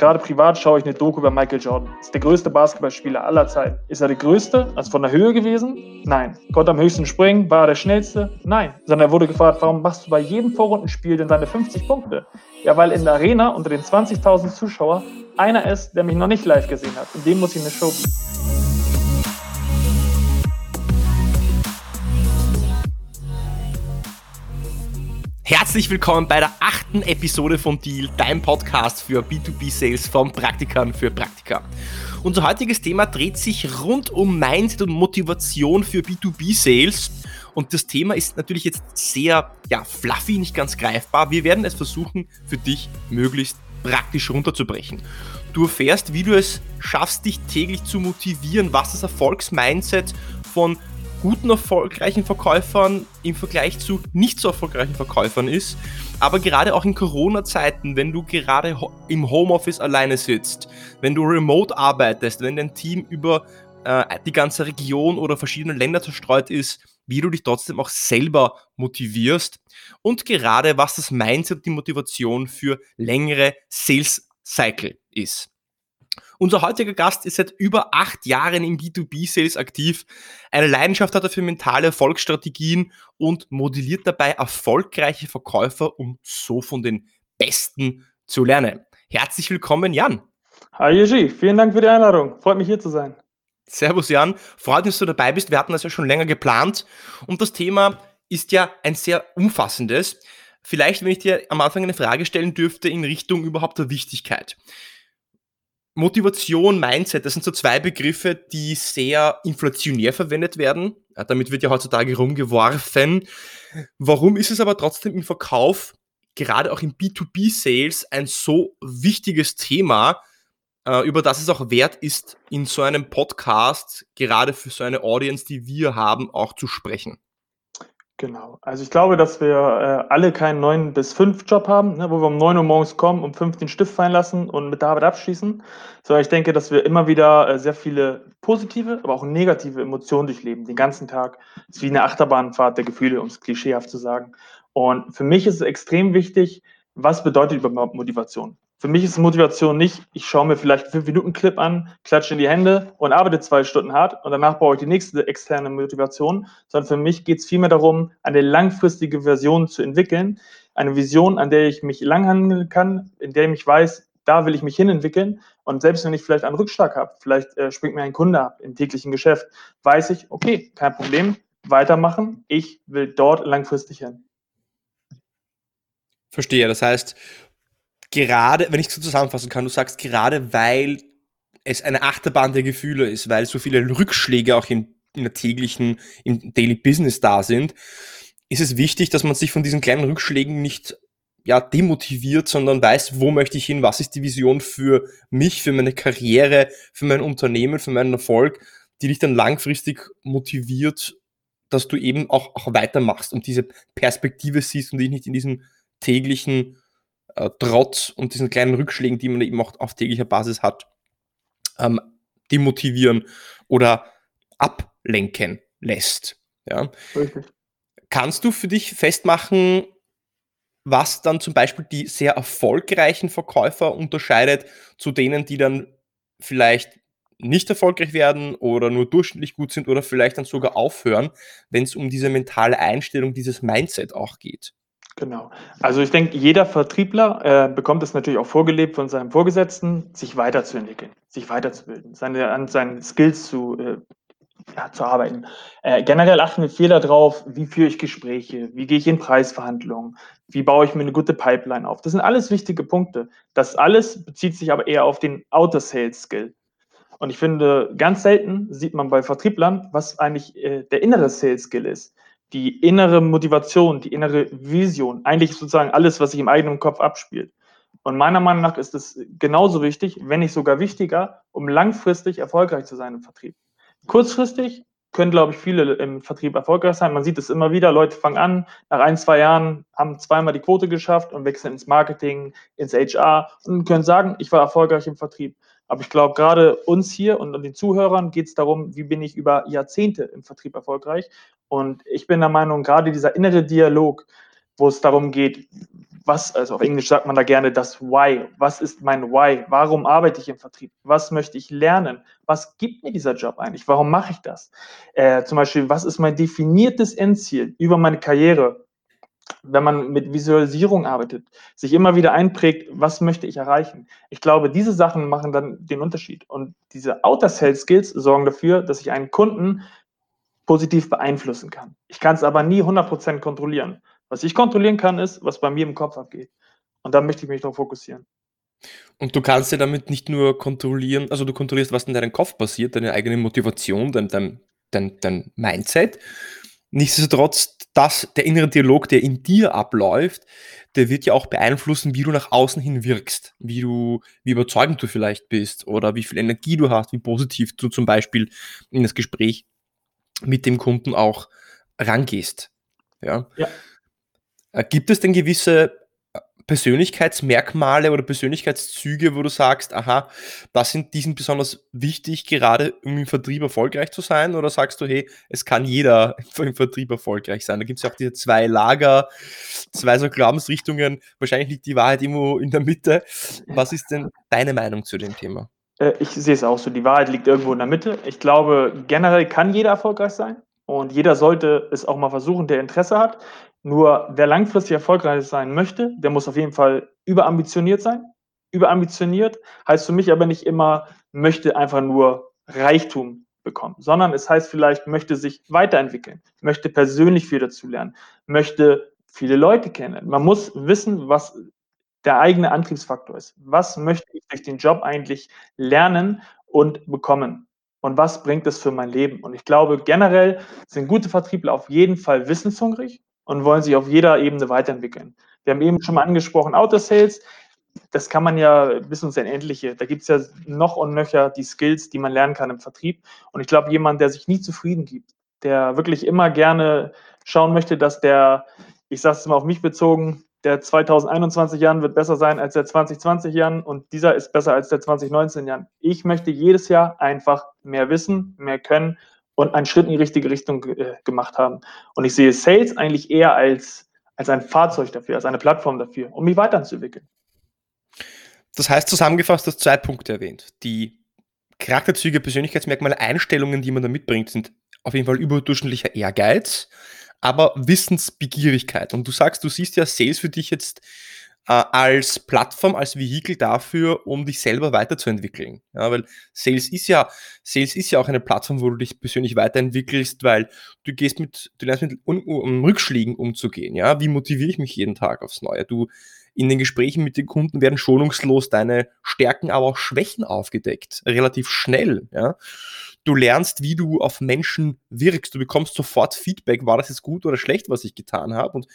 gerade privat schaue ich eine Doku über Michael Jordan. Ist der größte Basketballspieler aller Zeiten. Ist er der größte? Also von der Höhe gewesen? Nein. Konnte am höchsten springen? War er der schnellste? Nein. Sondern er wurde gefragt, warum machst du bei jedem Vorrundenspiel denn deine 50 Punkte? Ja, weil in der Arena unter den 20.000 Zuschauern einer ist, der mich noch nicht live gesehen hat. Und dem muss ich eine Show bieten. Herzlich willkommen bei der achten Episode von Deal, dein Podcast für B2B-Sales von Praktikern für Praktika. Unser heutiges Thema dreht sich rund um Mindset und Motivation für B2B-Sales. Und das Thema ist natürlich jetzt sehr ja, fluffy, nicht ganz greifbar. Wir werden es versuchen, für dich möglichst praktisch runterzubrechen. Du erfährst, wie du es schaffst, dich täglich zu motivieren, was das Erfolgsmindset von guten, erfolgreichen Verkäufern im Vergleich zu nicht so erfolgreichen Verkäufern ist. Aber gerade auch in Corona-Zeiten, wenn du gerade im Homeoffice alleine sitzt, wenn du remote arbeitest, wenn dein Team über äh, die ganze Region oder verschiedene Länder zerstreut ist, wie du dich trotzdem auch selber motivierst und gerade was das Mindset, die Motivation für längere Sales Cycle ist. Unser heutiger Gast ist seit über acht Jahren im B2B-Sales aktiv. Eine Leidenschaft hat er für mentale Erfolgsstrategien und modelliert dabei erfolgreiche Verkäufer, um so von den Besten zu lernen. Herzlich willkommen, Jan. Hi, Yeji. Vielen Dank für die Einladung. Freut mich hier zu sein. Servus, Jan. Freut mich, dass du dabei bist. Wir hatten das ja schon länger geplant. Und das Thema ist ja ein sehr umfassendes. Vielleicht, wenn ich dir am Anfang eine Frage stellen dürfte in Richtung überhaupt der Wichtigkeit. Motivation, Mindset, das sind so zwei Begriffe, die sehr inflationär verwendet werden. Ja, damit wird ja heutzutage rumgeworfen. Warum ist es aber trotzdem im Verkauf, gerade auch im B2B-Sales, ein so wichtiges Thema, äh, über das es auch wert ist, in so einem Podcast, gerade für so eine Audience, die wir haben, auch zu sprechen? Genau. Also ich glaube, dass wir äh, alle keinen 9 bis 5 Job haben, ne, wo wir um 9 Uhr morgens kommen, um 5 den Stift fallen lassen und mit der Arbeit abschließen, sondern ich denke, dass wir immer wieder äh, sehr viele positive, aber auch negative Emotionen durchleben, den ganzen Tag. Es ist wie eine Achterbahnfahrt der Gefühle, um es klischeehaft zu sagen. Und für mich ist es extrem wichtig, was bedeutet überhaupt Motivation? Für mich ist Motivation nicht, ich schaue mir vielleicht einen 5-Minuten-Clip an, klatsche in die Hände und arbeite zwei Stunden hart und danach brauche ich die nächste externe Motivation, sondern für mich geht es vielmehr darum, eine langfristige Version zu entwickeln, eine Vision, an der ich mich langhandeln kann, in der ich weiß, da will ich mich hinentwickeln und selbst wenn ich vielleicht einen Rückschlag habe, vielleicht äh, springt mir ein Kunde ab im täglichen Geschäft, weiß ich, okay, kein Problem, weitermachen, ich will dort langfristig hin. Verstehe, das heißt, gerade, wenn ich es so zusammenfassen kann, du sagst gerade, weil es eine Achterbahn der Gefühle ist, weil so viele Rückschläge auch in, in der täglichen, im Daily Business da sind, ist es wichtig, dass man sich von diesen kleinen Rückschlägen nicht ja, demotiviert, sondern weiß, wo möchte ich hin, was ist die Vision für mich, für meine Karriere, für mein Unternehmen, für meinen Erfolg, die dich dann langfristig motiviert, dass du eben auch, auch weitermachst und diese Perspektive siehst und dich nicht in diesem täglichen äh, Trotz und diesen kleinen Rückschlägen, die man eben auch auf täglicher Basis hat, ähm, demotivieren oder ablenken lässt. Ja. Kannst du für dich festmachen, was dann zum Beispiel die sehr erfolgreichen Verkäufer unterscheidet zu denen, die dann vielleicht nicht erfolgreich werden oder nur durchschnittlich gut sind oder vielleicht dann sogar aufhören, wenn es um diese mentale Einstellung, dieses Mindset auch geht? Genau. Also ich denke, jeder Vertriebler äh, bekommt es natürlich auch vorgelebt von seinem Vorgesetzten, sich weiterzuentwickeln, sich weiterzubilden, seine, an seinen Skills zu, äh, ja, zu arbeiten. Äh, generell achten wir viel darauf, wie führe ich Gespräche, wie gehe ich in Preisverhandlungen, wie baue ich mir eine gute Pipeline auf. Das sind alles wichtige Punkte. Das alles bezieht sich aber eher auf den Outer-Sales-Skill. Und ich finde, ganz selten sieht man bei Vertrieblern, was eigentlich äh, der innere Sales-Skill ist die innere Motivation, die innere Vision, eigentlich sozusagen alles, was sich im eigenen Kopf abspielt. Und meiner Meinung nach ist es genauso wichtig, wenn nicht sogar wichtiger, um langfristig erfolgreich zu sein im Vertrieb. Kurzfristig können, glaube ich, viele im Vertrieb erfolgreich sein. Man sieht es immer wieder, Leute fangen an, nach ein, zwei Jahren haben zweimal die Quote geschafft und wechseln ins Marketing, ins HR und können sagen, ich war erfolgreich im Vertrieb. Aber ich glaube, gerade uns hier und den Zuhörern geht es darum, wie bin ich über Jahrzehnte im Vertrieb erfolgreich. Und ich bin der Meinung, gerade dieser innere Dialog, wo es darum geht, was, also auf Englisch sagt man da gerne das Why. Was ist mein Why? Warum arbeite ich im Vertrieb? Was möchte ich lernen? Was gibt mir dieser Job eigentlich? Warum mache ich das? Äh, zum Beispiel, was ist mein definiertes Endziel über meine Karriere? Wenn man mit Visualisierung arbeitet, sich immer wieder einprägt, was möchte ich erreichen? Ich glaube, diese Sachen machen dann den Unterschied. Und diese Outer Sales Skills sorgen dafür, dass ich einen Kunden positiv beeinflussen kann. Ich kann es aber nie 100% kontrollieren. Was ich kontrollieren kann, ist, was bei mir im Kopf abgeht. Und da möchte ich mich darauf fokussieren. Und du kannst ja damit nicht nur kontrollieren, also du kontrollierst, was in deinem Kopf passiert, deine eigene Motivation, dein, dein, dein, dein Mindset. Nichtsdestotrotz, das, der innere Dialog, der in dir abläuft, der wird ja auch beeinflussen, wie du nach außen hin wirkst, wie du, wie überzeugend du vielleicht bist oder wie viel Energie du hast, wie positiv du zum Beispiel in das Gespräch mit dem Kunden auch rangehst. Ja. ja. Äh, gibt es denn gewisse Persönlichkeitsmerkmale oder Persönlichkeitszüge, wo du sagst, aha, das sind, die sind besonders wichtig, gerade um im Vertrieb erfolgreich zu sein? Oder sagst du, hey, es kann jeder im Vertrieb erfolgreich sein? Da gibt es ja auch diese zwei Lager, zwei so Glaubensrichtungen. Wahrscheinlich liegt die Wahrheit irgendwo in der Mitte. Was ist denn deine Meinung zu dem Thema? Äh, ich sehe es auch so, die Wahrheit liegt irgendwo in der Mitte. Ich glaube, generell kann jeder erfolgreich sein und jeder sollte es auch mal versuchen, der Interesse hat. Nur wer langfristig erfolgreich sein möchte, der muss auf jeden Fall überambitioniert sein. Überambitioniert heißt für mich aber nicht immer, möchte einfach nur Reichtum bekommen, sondern es heißt vielleicht, möchte sich weiterentwickeln, möchte persönlich viel dazu lernen, möchte viele Leute kennen. Man muss wissen, was der eigene Antriebsfaktor ist. Was möchte ich durch den Job eigentlich lernen und bekommen? Und was bringt es für mein Leben? Und ich glaube, generell sind gute Vertriebler auf jeden Fall wissenshungrig und wollen sich auf jeder Ebene weiterentwickeln. Wir haben eben schon mal angesprochen, Autosales. Das kann man ja bis ins Unendliche. Da gibt es ja noch und nöcher die Skills, die man lernen kann im Vertrieb. Und ich glaube, jemand, der sich nie zufrieden gibt, der wirklich immer gerne schauen möchte, dass der, ich sage es mal auf mich bezogen, der 2021 Jahren wird besser sein als der 2020 Jahren und dieser ist besser als der 2019 Jahren. Ich möchte jedes Jahr einfach mehr wissen, mehr können und einen Schritt in die richtige Richtung äh, gemacht haben. Und ich sehe Sales eigentlich eher als, als ein Fahrzeug dafür, als eine Plattform dafür, um mich weiterzuentwickeln. Das heißt, zusammengefasst, du hast zwei Punkte erwähnt. Die Charakterzüge, Persönlichkeitsmerkmale, Einstellungen, die man da mitbringt, sind auf jeden Fall überdurchschnittlicher Ehrgeiz aber Wissensbegierigkeit. Und du sagst, du siehst ja Sales für dich jetzt als Plattform, als Vehikel dafür, um dich selber weiterzuentwickeln. Ja, weil Sales ist ja, Sales ist ja auch eine Plattform, wo du dich persönlich weiterentwickelst, weil du gehst mit, du lernst mit um, um Rückschlägen umzugehen. Ja, wie motiviere ich mich jeden Tag aufs Neue? Du in den Gesprächen mit den Kunden werden schonungslos deine Stärken, aber auch Schwächen aufgedeckt. Relativ schnell, ja. Du lernst, wie du auf Menschen wirkst. Du bekommst sofort Feedback, war das jetzt gut oder schlecht, was ich getan habe. Und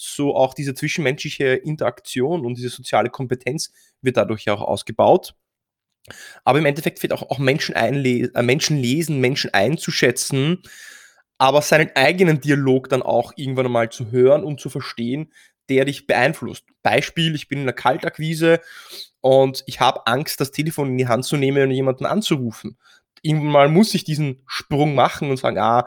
so auch diese zwischenmenschliche Interaktion und diese soziale Kompetenz wird dadurch auch ausgebaut. Aber im Endeffekt wird auch, auch Menschen, einle äh, Menschen lesen, Menschen einzuschätzen, aber seinen eigenen Dialog dann auch irgendwann einmal zu hören und zu verstehen, der dich beeinflusst. Beispiel, ich bin in einer Kaltakquise und ich habe Angst, das Telefon in die Hand zu nehmen und jemanden anzurufen irgendwann mal muss ich diesen Sprung machen und sagen, ah,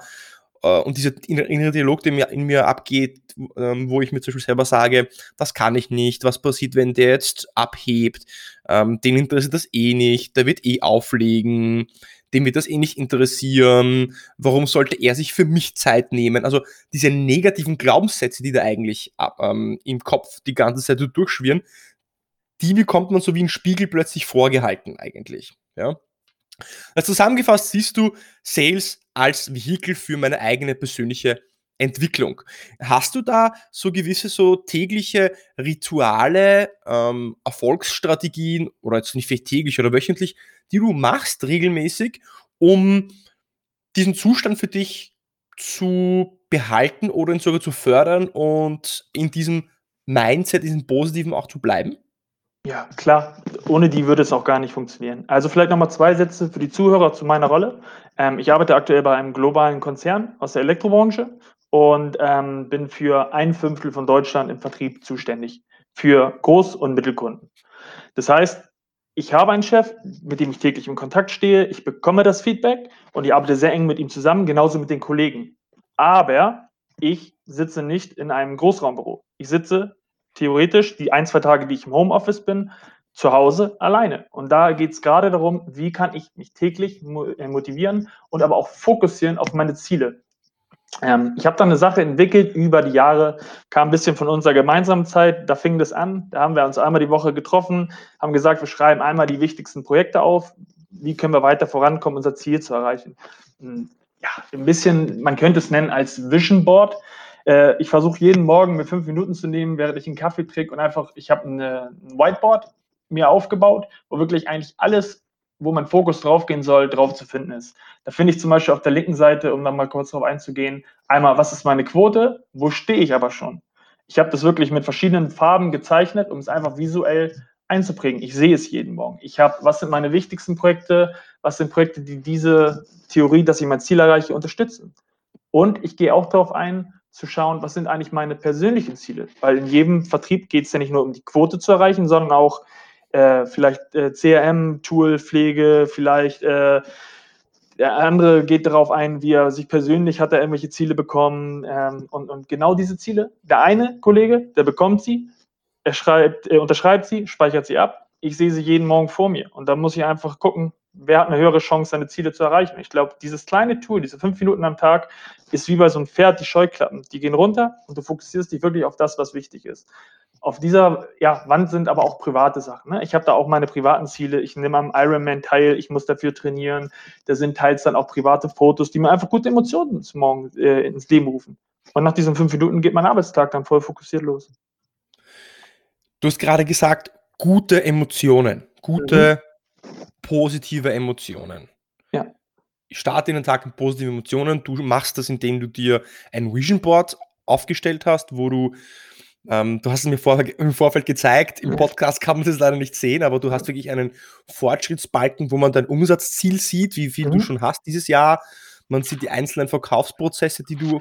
und dieser innere Dialog, der mir in mir abgeht, ähm, wo ich mir zum Beispiel selber sage, das kann ich nicht, was passiert, wenn der jetzt abhebt, ähm, den interessiert das eh nicht, der wird eh auflegen, dem wird das eh nicht interessieren, warum sollte er sich für mich Zeit nehmen? Also diese negativen Glaubenssätze, die da eigentlich ähm, im Kopf die ganze Zeit durchschwirren, die bekommt man so wie ein Spiegel plötzlich vorgehalten eigentlich. Ja? Also zusammengefasst siehst du Sales als Vehikel für meine eigene persönliche Entwicklung. Hast du da so gewisse so tägliche Rituale, ähm, Erfolgsstrategien oder jetzt nicht vielleicht täglich oder wöchentlich, die du machst regelmäßig, um diesen Zustand für dich zu behalten oder ihn sogar zu fördern und in diesem Mindset, diesem Positiven auch zu bleiben? Ja, klar. Ohne die würde es auch gar nicht funktionieren. Also vielleicht nochmal zwei Sätze für die Zuhörer zu meiner Rolle. Ähm, ich arbeite aktuell bei einem globalen Konzern aus der Elektrobranche und ähm, bin für ein Fünftel von Deutschland im Vertrieb zuständig, für Groß- und Mittelkunden. Das heißt, ich habe einen Chef, mit dem ich täglich in Kontakt stehe, ich bekomme das Feedback und ich arbeite sehr eng mit ihm zusammen, genauso mit den Kollegen. Aber ich sitze nicht in einem Großraumbüro. Ich sitze theoretisch die ein, zwei Tage, die ich im Homeoffice bin, zu Hause alleine. Und da geht es gerade darum, wie kann ich mich täglich äh, motivieren und aber auch fokussieren auf meine Ziele. Ähm, ich habe da eine Sache entwickelt über die Jahre, kam ein bisschen von unserer gemeinsamen Zeit, da fing das an, da haben wir uns einmal die Woche getroffen, haben gesagt, wir schreiben einmal die wichtigsten Projekte auf, wie können wir weiter vorankommen, unser Ziel zu erreichen. Hm, ja, ein bisschen, man könnte es nennen als Vision Board. Äh, ich versuche jeden Morgen mir fünf Minuten zu nehmen, während ich einen Kaffee trinke und einfach, ich habe ein Whiteboard mir aufgebaut, wo wirklich eigentlich alles, wo mein Fokus draufgehen soll, drauf zu finden ist. Da finde ich zum Beispiel auf der linken Seite, um dann mal kurz drauf einzugehen, einmal, was ist meine Quote, wo stehe ich aber schon. Ich habe das wirklich mit verschiedenen Farben gezeichnet, um es einfach visuell einzuprägen. Ich sehe es jeden Morgen. Ich habe, was sind meine wichtigsten Projekte, was sind Projekte, die diese Theorie, dass ich mein Ziel erreiche, unterstützen. Und ich gehe auch darauf ein, zu schauen, was sind eigentlich meine persönlichen Ziele. Weil in jedem Vertrieb geht es ja nicht nur um die Quote zu erreichen, sondern auch äh, vielleicht äh, CRM-Tool, Pflege, vielleicht äh, der andere geht darauf ein, wie er sich persönlich hat er irgendwelche Ziele bekommen ähm, und, und genau diese Ziele. Der eine Kollege, der bekommt sie, er schreibt, er unterschreibt sie, speichert sie ab. Ich sehe sie jeden Morgen vor mir und da muss ich einfach gucken, wer hat eine höhere Chance, seine Ziele zu erreichen. Ich glaube, dieses kleine Tool, diese fünf Minuten am Tag, ist wie bei so einem Pferd die Scheuklappen. Die gehen runter und du fokussierst dich wirklich auf das, was wichtig ist. Auf dieser ja, Wand sind aber auch private Sachen. Ne? Ich habe da auch meine privaten Ziele. Ich nehme am Ironman teil, ich muss dafür trainieren. Da sind teils dann auch private Fotos, die mir einfach gute Emotionen zum Morgen äh, ins Leben rufen. Und nach diesen fünf Minuten geht mein Arbeitstag dann voll fokussiert los. Du hast gerade gesagt, gute Emotionen, gute mhm positive Emotionen. Ja. Ich starte in den Tag mit positiven Emotionen. Du machst das, indem du dir ein Vision Board aufgestellt hast, wo du, ähm, du hast es mir vor, im Vorfeld gezeigt, im Podcast kann man das leider nicht sehen, aber du hast wirklich einen Fortschrittsbalken, wo man dein Umsatzziel sieht, wie viel mhm. du schon hast dieses Jahr. Man sieht die einzelnen Verkaufsprozesse, die du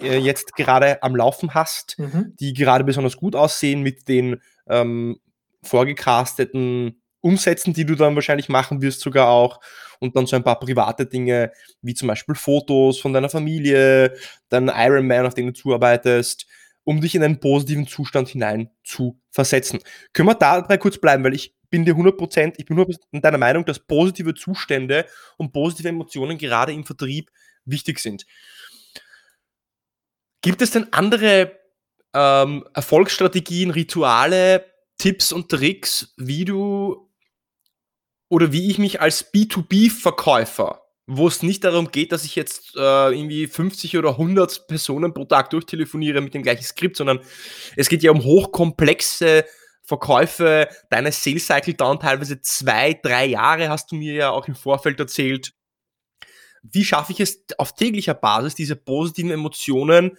äh, jetzt gerade am Laufen hast, mhm. die gerade besonders gut aussehen mit den ähm, vorgecasteten umsetzen, die du dann wahrscheinlich machen wirst sogar auch. Und dann so ein paar private Dinge, wie zum Beispiel Fotos von deiner Familie, dein Ironman, auf den du zuarbeitest, um dich in einen positiven Zustand hinein zu versetzen. Können wir da dabei kurz bleiben, weil ich bin dir 100%, ich bin 100% in deiner Meinung, dass positive Zustände und positive Emotionen gerade im Vertrieb wichtig sind. Gibt es denn andere ähm, Erfolgsstrategien, Rituale, Tipps und Tricks, wie du oder wie ich mich als B2B-Verkäufer, wo es nicht darum geht, dass ich jetzt äh, irgendwie 50 oder 100 Personen pro Tag durchtelefoniere mit dem gleichen Skript, sondern es geht ja um hochkomplexe Verkäufe. Deine Sales Cycle dauern teilweise zwei, drei Jahre, hast du mir ja auch im Vorfeld erzählt. Wie schaffe ich es auf täglicher Basis, diese positiven Emotionen,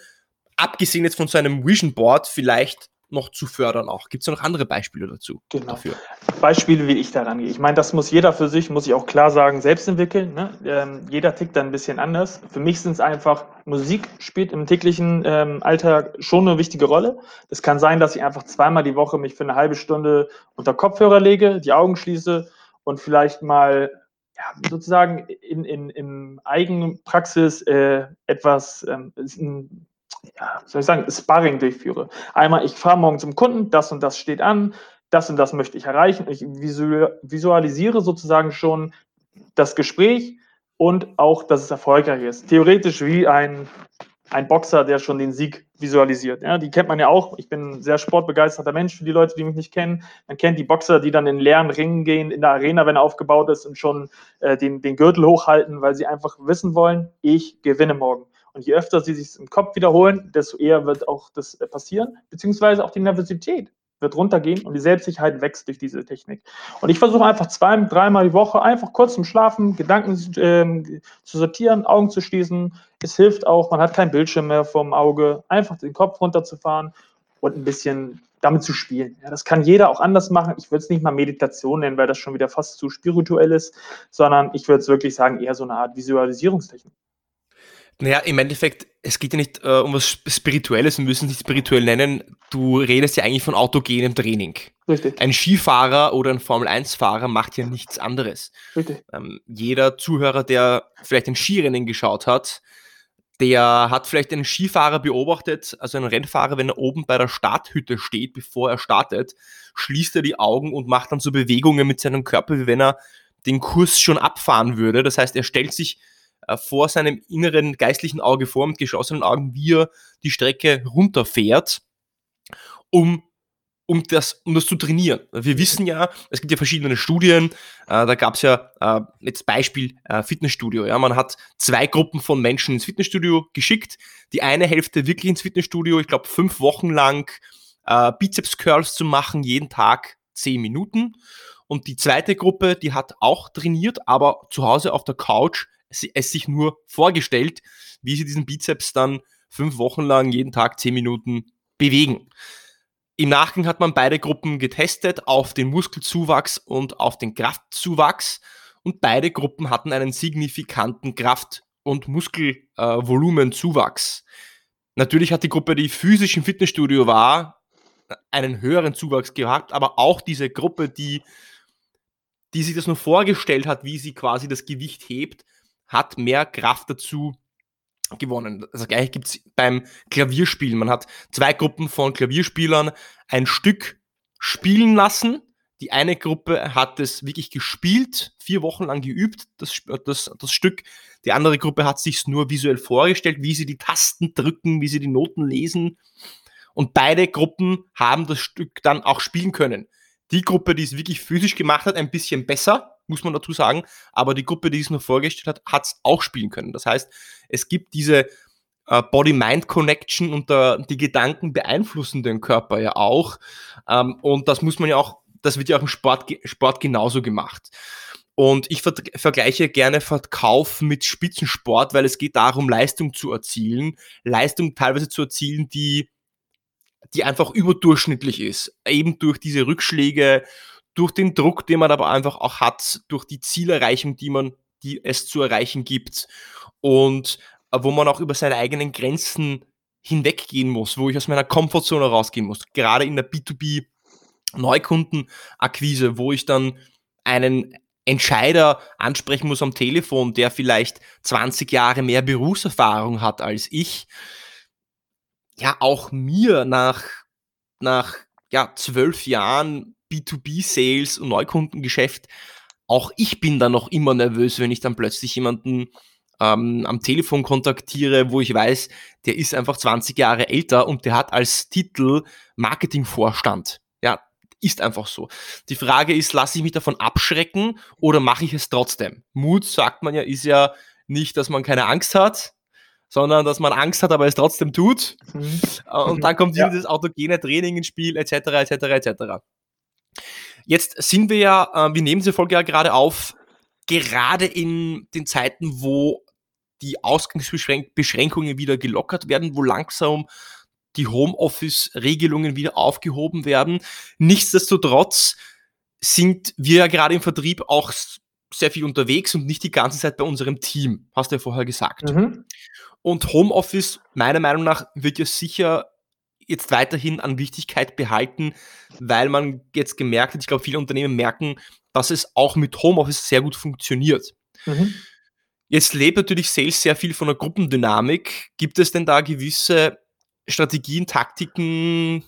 abgesehen jetzt von so einem Vision Board, vielleicht noch zu fördern auch. Gibt es noch andere Beispiele dazu? Genau. Dafür? Beispiele, wie ich daran gehe. Ich meine, das muss jeder für sich, muss ich auch klar sagen, selbst entwickeln. Ne? Ähm, jeder tickt da ein bisschen anders. Für mich sind es einfach, Musik spielt im täglichen ähm, Alltag schon eine wichtige Rolle. Es kann sein, dass ich einfach zweimal die Woche mich für eine halbe Stunde unter Kopfhörer lege, die Augen schließe und vielleicht mal ja, sozusagen in, in, in Eigenpraxis äh, etwas, ähm, ja, soll ich sagen, Sparring durchführe. Einmal, ich fahre morgen zum Kunden, das und das steht an, das und das möchte ich erreichen. Ich visualisiere sozusagen schon das Gespräch und auch, dass es erfolgreich ist. Theoretisch wie ein, ein Boxer, der schon den Sieg visualisiert. Ja, die kennt man ja auch. Ich bin ein sehr sportbegeisterter Mensch für die Leute, die mich nicht kennen. Man kennt die Boxer, die dann in leeren Ringen gehen, in der Arena, wenn er aufgebaut ist und schon äh, den, den Gürtel hochhalten, weil sie einfach wissen wollen, ich gewinne morgen. Und je öfter sie sich im Kopf wiederholen, desto eher wird auch das äh, passieren, beziehungsweise auch die Nervosität wird runtergehen und die Selbstsicherheit wächst durch diese Technik. Und ich versuche einfach zwei, dreimal die Woche einfach kurz zum Schlafen Gedanken äh, zu sortieren, Augen zu schließen. Es hilft auch, man hat keinen Bildschirm mehr vom Auge, einfach den Kopf runterzufahren und ein bisschen damit zu spielen. Ja, das kann jeder auch anders machen. Ich würde es nicht mal Meditation nennen, weil das schon wieder fast zu spirituell ist, sondern ich würde es wirklich sagen, eher so eine Art Visualisierungstechnik. Naja, im Endeffekt, es geht ja nicht äh, um was Spirituelles, wir müssen es nicht spirituell nennen. Du redest ja eigentlich von autogenem Training. Richtig. Ein Skifahrer oder ein Formel-1-Fahrer macht ja nichts anderes. Richtig. Ähm, jeder Zuhörer, der vielleicht ein Skirennen geschaut hat, der hat vielleicht einen Skifahrer beobachtet, also einen Rennfahrer, wenn er oben bei der Starthütte steht, bevor er startet, schließt er die Augen und macht dann so Bewegungen mit seinem Körper, wie wenn er den Kurs schon abfahren würde. Das heißt, er stellt sich vor seinem inneren geistlichen Auge vor, mit geschlossenen Augen, wie er die Strecke runterfährt, um um das, um das zu trainieren. Wir wissen ja, es gibt ja verschiedene Studien, äh, da gab es ja äh, jetzt Beispiel äh, Fitnessstudio. Ja, man hat zwei Gruppen von Menschen ins Fitnessstudio geschickt. Die eine Hälfte wirklich ins Fitnessstudio, ich glaube fünf Wochen lang äh, Bizeps Curls zu machen, jeden Tag zehn Minuten. Und die zweite Gruppe, die hat auch trainiert, aber zu Hause auf der Couch es, sich nur vorgestellt, wie sie diesen Bizeps dann fünf Wochen lang jeden Tag zehn Minuten bewegen. Im Nachgang hat man beide Gruppen getestet auf den Muskelzuwachs und auf den Kraftzuwachs und beide Gruppen hatten einen signifikanten Kraft- und Muskelvolumenzuwachs. Natürlich hat die Gruppe, die physisch im Fitnessstudio war, einen höheren Zuwachs gehabt, aber auch diese Gruppe, die, die sich das nur vorgestellt hat, wie sie quasi das Gewicht hebt, hat mehr Kraft dazu gewonnen. Das gleiche gibt es beim Klavierspielen. Man hat zwei Gruppen von Klavierspielern ein Stück spielen lassen. Die eine Gruppe hat es wirklich gespielt, vier Wochen lang geübt, das, das, das Stück. Die andere Gruppe hat sich nur visuell vorgestellt, wie sie die Tasten drücken, wie sie die Noten lesen. Und beide Gruppen haben das Stück dann auch spielen können. Die Gruppe, die es wirklich physisch gemacht hat, ein bisschen besser, muss man dazu sagen. Aber die Gruppe, die es nur vorgestellt hat, hat es auch spielen können. Das heißt, es gibt diese äh, Body-Mind-Connection und der, die Gedanken beeinflussen den Körper ja auch. Ähm, und das muss man ja auch, das wird ja auch im Sport, Sport genauso gemacht. Und ich ver vergleiche gerne Verkauf mit Spitzensport, weil es geht darum, Leistung zu erzielen. Leistung teilweise zu erzielen, die, die einfach überdurchschnittlich ist. Eben durch diese Rückschläge, durch den Druck, den man aber einfach auch hat, durch die Zielerreichung, die man, die es zu erreichen gibt und äh, wo man auch über seine eigenen Grenzen hinweggehen muss, wo ich aus meiner Komfortzone rausgehen muss. Gerade in der B2B Neukundenakquise, wo ich dann einen Entscheider ansprechen muss am Telefon, der vielleicht 20 Jahre mehr Berufserfahrung hat als ich, ja, auch mir nach, nach ja, zwölf Jahren B2B-Sales und Neukundengeschäft, auch ich bin da noch immer nervös, wenn ich dann plötzlich jemanden ähm, am Telefon kontaktiere, wo ich weiß, der ist einfach 20 Jahre älter und der hat als Titel Marketingvorstand. Ja, ist einfach so. Die Frage ist, lasse ich mich davon abschrecken oder mache ich es trotzdem? Mut, sagt man ja, ist ja nicht, dass man keine Angst hat, sondern dass man Angst hat, aber es trotzdem tut. Mhm. Und dann kommt ja. dieses autogene Training ins Spiel, etc., etc., etc. Jetzt sind wir ja, äh, wir nehmen diese Folge ja gerade auf, gerade in den Zeiten, wo die Ausgangsbeschränkungen wieder gelockert werden, wo langsam die Homeoffice-Regelungen wieder aufgehoben werden. Nichtsdestotrotz sind wir ja gerade im Vertrieb auch sehr viel unterwegs und nicht die ganze Zeit bei unserem Team, hast du ja vorher gesagt. Mhm. Und Homeoffice, meiner Meinung nach, wird ja sicher jetzt weiterhin an Wichtigkeit behalten, weil man jetzt gemerkt hat, ich glaube, viele Unternehmen merken, dass es auch mit Homeoffice sehr gut funktioniert. Mhm. Jetzt lebt natürlich Sales sehr viel von der Gruppendynamik. Gibt es denn da gewisse Strategien, Taktiken,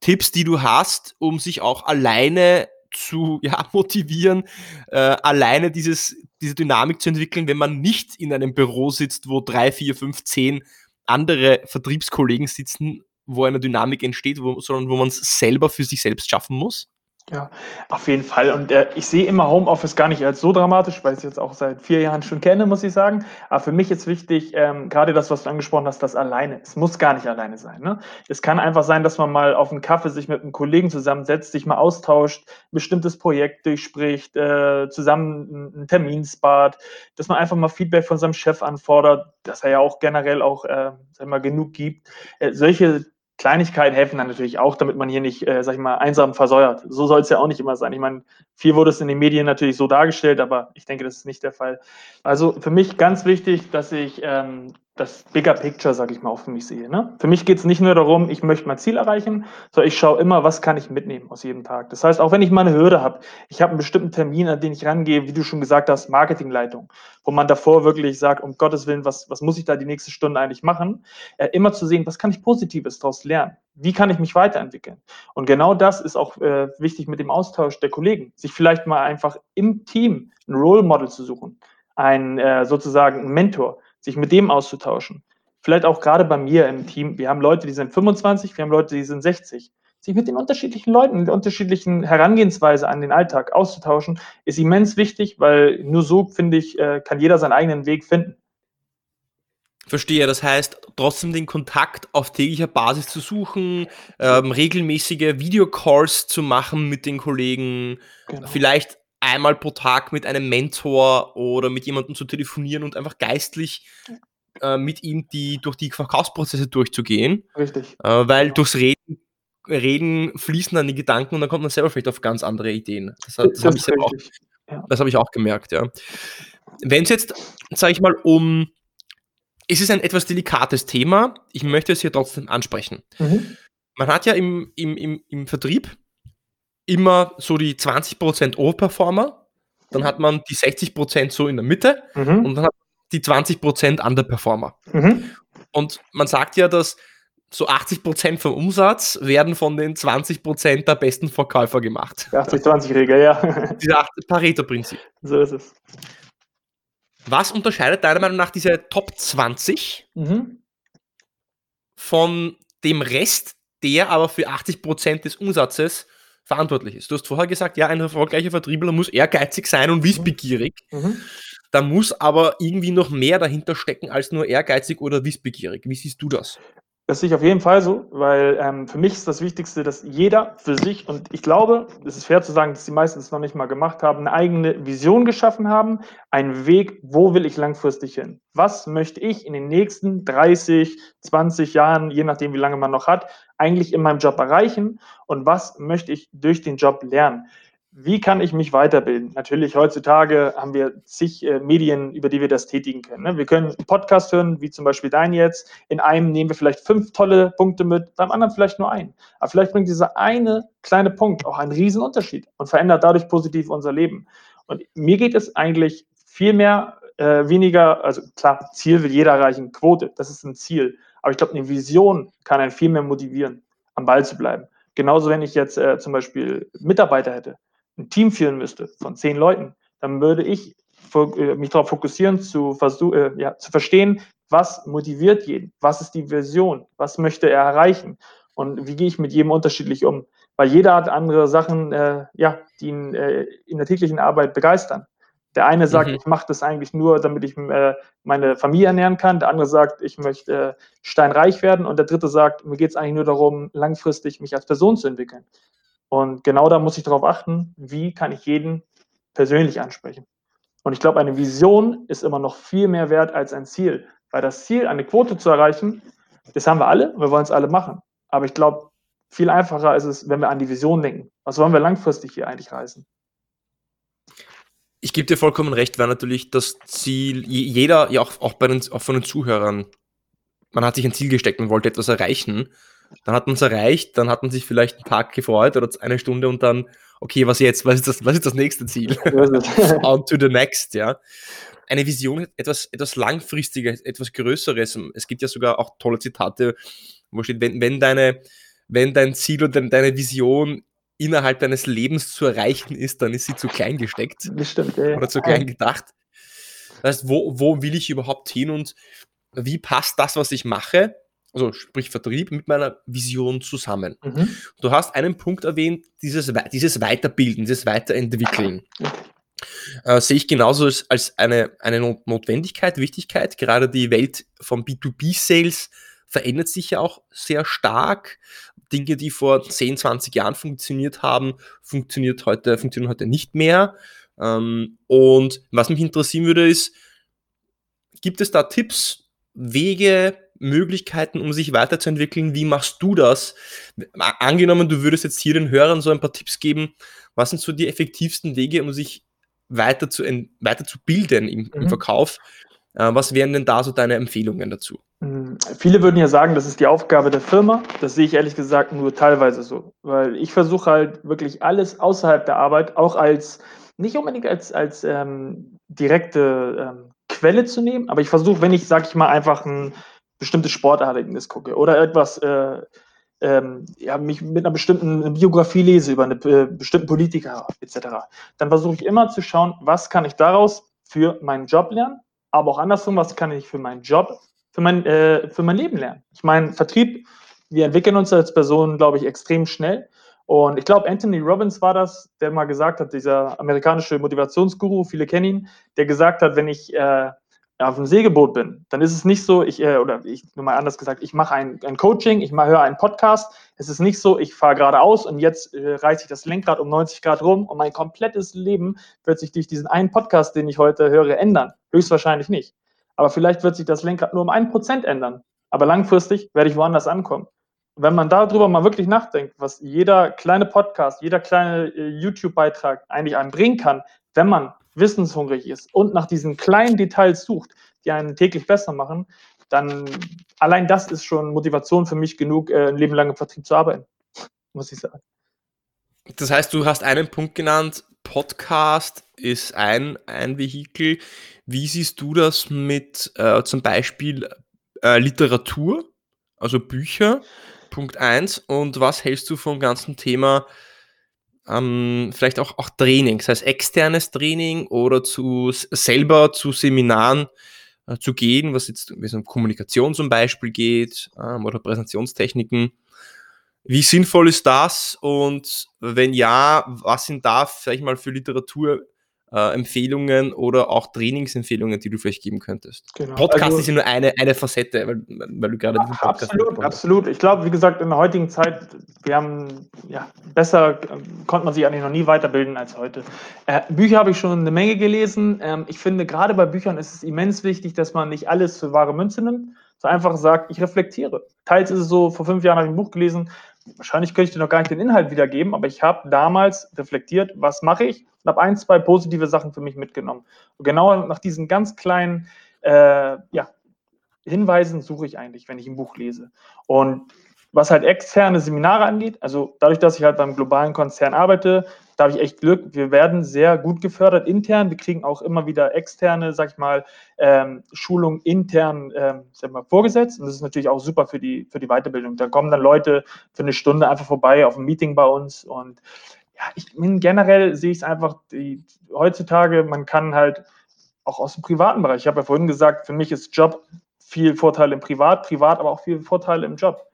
Tipps, die du hast, um sich auch alleine zu ja, motivieren, äh, alleine dieses, diese Dynamik zu entwickeln, wenn man nicht in einem Büro sitzt, wo drei, vier, fünf, zehn andere Vertriebskollegen sitzen wo eine Dynamik entsteht, wo, sondern wo man es selber für sich selbst schaffen muss? Ja, auf jeden Fall. Und äh, ich sehe immer Homeoffice gar nicht als so dramatisch, weil ich es jetzt auch seit vier Jahren schon kenne, muss ich sagen. Aber für mich ist wichtig, ähm, gerade das, was du angesprochen hast, das alleine. Es muss gar nicht alleine sein. Ne? Es kann einfach sein, dass man mal auf einen Kaffee sich mit einem Kollegen zusammensetzt, sich mal austauscht, ein bestimmtes Projekt durchspricht, äh, zusammen einen Termin spart, dass man einfach mal Feedback von seinem Chef anfordert, dass er ja auch generell auch, äh, sag mal, genug gibt. Äh, solche Kleinigkeiten helfen dann natürlich auch, damit man hier nicht, äh, sag ich mal, einsam versäuert. So soll es ja auch nicht immer sein. Ich meine, viel wurde es in den Medien natürlich so dargestellt, aber ich denke, das ist nicht der Fall. Also für mich ganz wichtig, dass ich ähm, das Bigger Picture, sage ich mal, auch für mich sehe. Ne? Für mich geht es nicht nur darum, ich möchte mein Ziel erreichen, sondern ich schaue immer, was kann ich mitnehmen aus jedem Tag. Das heißt, auch wenn ich mal eine Hürde habe, ich habe einen bestimmten Termin, an den ich rangehe, wie du schon gesagt hast, Marketingleitung, wo man davor wirklich sagt, um Gottes Willen, was, was muss ich da die nächste Stunde eigentlich machen? Äh, immer zu sehen, was kann ich Positives daraus lernen? Wie kann ich mich weiterentwickeln? Und genau das ist auch äh, wichtig mit dem Austausch der Kollegen, sich vielleicht mal einfach im Team ein Role Model zu suchen, ein äh, sozusagen Mentor sich mit dem auszutauschen. Vielleicht auch gerade bei mir im Team. Wir haben Leute, die sind 25, wir haben Leute, die sind 60. Sich mit den unterschiedlichen Leuten, der unterschiedlichen Herangehensweise an den Alltag auszutauschen, ist immens wichtig, weil nur so, finde ich, äh, kann jeder seinen eigenen Weg finden. Verstehe, das heißt, trotzdem den Kontakt auf täglicher Basis zu suchen, ähm, regelmäßige Videocalls zu machen mit den Kollegen, genau. vielleicht einmal pro Tag mit einem Mentor oder mit jemandem zu telefonieren und einfach geistlich äh, mit ihm die, durch die Verkaufsprozesse durchzugehen. Richtig. Äh, weil durchs Reden, Reden fließen dann die Gedanken und dann kommt man selber vielleicht auf ganz andere Ideen. Das, das, das habe ich, auch, ja. hab ich auch gemerkt, ja. Wenn es jetzt, sage ich mal, um. Es ist ein etwas delikates Thema. Ich möchte es hier trotzdem ansprechen. Mhm. Man hat ja im, im, im, im Vertrieb immer so die 20% Overperformer, dann hat man die 60% so in der Mitte mhm. und dann hat man die 20% Underperformer. Mhm. Und man sagt ja, dass so 80% vom Umsatz werden von den 20% der besten Verkäufer gemacht. 80-20-Regel, ja. Dieses Pareto-Prinzip. So ist es. Was unterscheidet deiner Meinung nach diese Top 20 mhm. von dem Rest, der aber für 80% des Umsatzes verantwortlich ist. Du hast vorher gesagt, ja, ein erfolgreicher Vertriebler muss ehrgeizig sein und wissbegierig. Mhm. Da muss aber irgendwie noch mehr dahinter stecken als nur ehrgeizig oder wissbegierig. Wie siehst du das? Das sehe ich auf jeden Fall so, weil ähm, für mich ist das Wichtigste, dass jeder für sich, und ich glaube, es ist fair zu sagen, dass die meisten es noch nicht mal gemacht haben, eine eigene Vision geschaffen haben, einen Weg, wo will ich langfristig hin? Was möchte ich in den nächsten 30, 20 Jahren, je nachdem, wie lange man noch hat, eigentlich in meinem Job erreichen? Und was möchte ich durch den Job lernen? Wie kann ich mich weiterbilden? Natürlich, heutzutage haben wir zig äh, Medien, über die wir das tätigen können. Ne? Wir können einen Podcast hören, wie zum Beispiel dein jetzt. In einem nehmen wir vielleicht fünf tolle Punkte mit, beim anderen vielleicht nur einen. Aber vielleicht bringt dieser eine kleine Punkt auch einen riesen Unterschied und verändert dadurch positiv unser Leben. Und mir geht es eigentlich viel mehr, äh, weniger, also klar, Ziel will jeder erreichen, Quote, das ist ein Ziel. Aber ich glaube, eine Vision kann einen viel mehr motivieren, am Ball zu bleiben. Genauso, wenn ich jetzt äh, zum Beispiel Mitarbeiter hätte ein Team führen müsste von zehn Leuten, dann würde ich äh, mich darauf fokussieren, zu, versuch, äh, ja, zu verstehen, was motiviert jeden, was ist die Vision, was möchte er erreichen und wie gehe ich mit jedem unterschiedlich um. Weil jeder hat andere Sachen, äh, ja, die ihn äh, in der täglichen Arbeit begeistern. Der eine sagt, mhm. ich mache das eigentlich nur, damit ich äh, meine Familie ernähren kann. Der andere sagt, ich möchte äh, steinreich werden. Und der dritte sagt, mir geht es eigentlich nur darum, langfristig mich als Person zu entwickeln. Und genau da muss ich darauf achten, wie kann ich jeden persönlich ansprechen. Und ich glaube, eine Vision ist immer noch viel mehr wert als ein Ziel. Weil das Ziel, eine Quote zu erreichen, das haben wir alle, wir wollen es alle machen. Aber ich glaube, viel einfacher ist es, wenn wir an die Vision denken. Was wollen wir langfristig hier eigentlich reißen? Ich gebe dir vollkommen recht, weil natürlich das Ziel, jeder, ja auch, auch, bei den, auch von den Zuhörern, man hat sich ein Ziel gesteckt, man wollte etwas erreichen dann hat man es erreicht, dann hat man sich vielleicht einen Tag gefreut oder eine Stunde und dann, okay, was jetzt? Was ist das, was ist das nächste Ziel? On to the next, ja. Eine Vision, etwas, etwas Langfristiges, etwas Größeres. Es gibt ja sogar auch tolle Zitate, wo steht, wenn, wenn, deine, wenn dein Ziel oder deine Vision innerhalb deines Lebens zu erreichen ist, dann ist sie zu klein gesteckt. Bestimmt, ja. Oder zu klein gedacht. Das heißt, wo, wo will ich überhaupt hin und wie passt das, was ich mache, also sprich Vertrieb, mit meiner Vision zusammen. Mhm. Du hast einen Punkt erwähnt, dieses, dieses Weiterbilden, dieses Weiterentwickeln. Äh, sehe ich genauso als, als eine, eine Notwendigkeit, Wichtigkeit. Gerade die Welt vom B2B-Sales verändert sich ja auch sehr stark. Dinge, die vor 10, 20 Jahren funktioniert haben, funktioniert heute, funktionieren heute nicht mehr. Ähm, und was mich interessieren würde, ist, gibt es da Tipps, Wege, Möglichkeiten, um sich weiterzuentwickeln. Wie machst du das? Angenommen, du würdest jetzt hier den Hörern so ein paar Tipps geben. Was sind so die effektivsten Wege, um sich weiter zu, weiter zu bilden im, mhm. Verkauf? Äh, was wären denn da so deine Empfehlungen dazu? Hm, viele würden ja sagen, das ist die Aufgabe der Firma. Das sehe ich ehrlich gesagt nur teilweise so, weil ich versuche halt wirklich alles außerhalb der Arbeit, auch als nicht unbedingt als, als ähm, direkte ähm, Quelle zu nehmen, aber ich versuche, wenn ich, sag ich mal, einfach ein bestimmtes Sportereignis gucke oder etwas, äh, ähm, ja, mich mit einer bestimmten Biografie lese über einen äh, bestimmten Politiker etc., dann versuche ich immer zu schauen, was kann ich daraus für meinen Job lernen, aber auch andersrum, was kann ich für meinen Job, für mein, äh, für mein Leben lernen. Ich meine, Vertrieb, wir entwickeln uns als Personen, glaube ich, extrem schnell. Und ich glaube, Anthony Robbins war das, der mal gesagt hat, dieser amerikanische Motivationsguru, viele kennen ihn, der gesagt hat, wenn ich äh, auf einem Segelboot bin, dann ist es nicht so, ich, äh, oder ich, nur mal anders gesagt, ich mache ein, ein Coaching, ich höre einen Podcast. Es ist nicht so, ich fahre geradeaus und jetzt äh, reiße ich das Lenkrad um 90 Grad rum und mein komplettes Leben wird sich durch diesen einen Podcast, den ich heute höre, ändern. Höchstwahrscheinlich nicht. Aber vielleicht wird sich das Lenkrad nur um ein Prozent ändern. Aber langfristig werde ich woanders ankommen wenn man darüber mal wirklich nachdenkt, was jeder kleine Podcast, jeder kleine äh, YouTube-Beitrag eigentlich einem bringen kann, wenn man wissenshungrig ist und nach diesen kleinen Details sucht, die einen täglich besser machen, dann allein das ist schon Motivation für mich genug, äh, ein Leben lang im Vertrieb zu arbeiten, muss ich sagen. Das heißt, du hast einen Punkt genannt, Podcast ist ein, ein Vehikel. Wie siehst du das mit äh, zum Beispiel äh, Literatur, also Bücher? Punkt 1. Und was hältst du vom ganzen Thema, ähm, vielleicht auch, auch Training, das heißt externes Training oder zu selber zu Seminaren äh, zu gehen, was jetzt wie es um Kommunikation zum Beispiel geht ähm, oder Präsentationstechniken. Wie sinnvoll ist das? Und wenn ja, was sind da vielleicht mal für Literatur äh, Empfehlungen oder auch Trainingsempfehlungen, die du vielleicht geben könntest? Genau. Podcast also, ist ja nur eine, eine Facette, weil, weil du gerade diesen Podcast Absolut, absolut. Ich glaube, wie gesagt, in der heutigen Zeit, wir haben, ja, besser konnte man sich eigentlich noch nie weiterbilden als heute. Äh, Bücher habe ich schon eine Menge gelesen. Ähm, ich finde, gerade bei Büchern ist es immens wichtig, dass man nicht alles für wahre Münze nimmt, sondern einfach sagt, ich reflektiere. Teils ist es so, vor fünf Jahren habe ich ein Buch gelesen, wahrscheinlich könnte ich dir noch gar nicht den Inhalt wiedergeben, aber ich habe damals reflektiert, was mache ich und habe ein, zwei positive Sachen für mich mitgenommen. Und genau nach diesen ganz kleinen äh, ja, Hinweisen suche ich eigentlich, wenn ich ein Buch lese. Und was halt externe Seminare angeht, also dadurch, dass ich halt beim globalen Konzern arbeite, da habe ich echt Glück. Wir werden sehr gut gefördert intern. Wir kriegen auch immer wieder externe, sag ich mal, ähm, Schulungen intern ähm, sag mal, vorgesetzt. Und das ist natürlich auch super für die, für die Weiterbildung. Da kommen dann Leute für eine Stunde einfach vorbei auf ein Meeting bei uns. Und ja, ich generell sehe ich es einfach, die, heutzutage, man kann halt auch aus dem privaten Bereich, ich habe ja vorhin gesagt, für mich ist Job viel Vorteil im Privat, privat aber auch viel Vorteil im Job.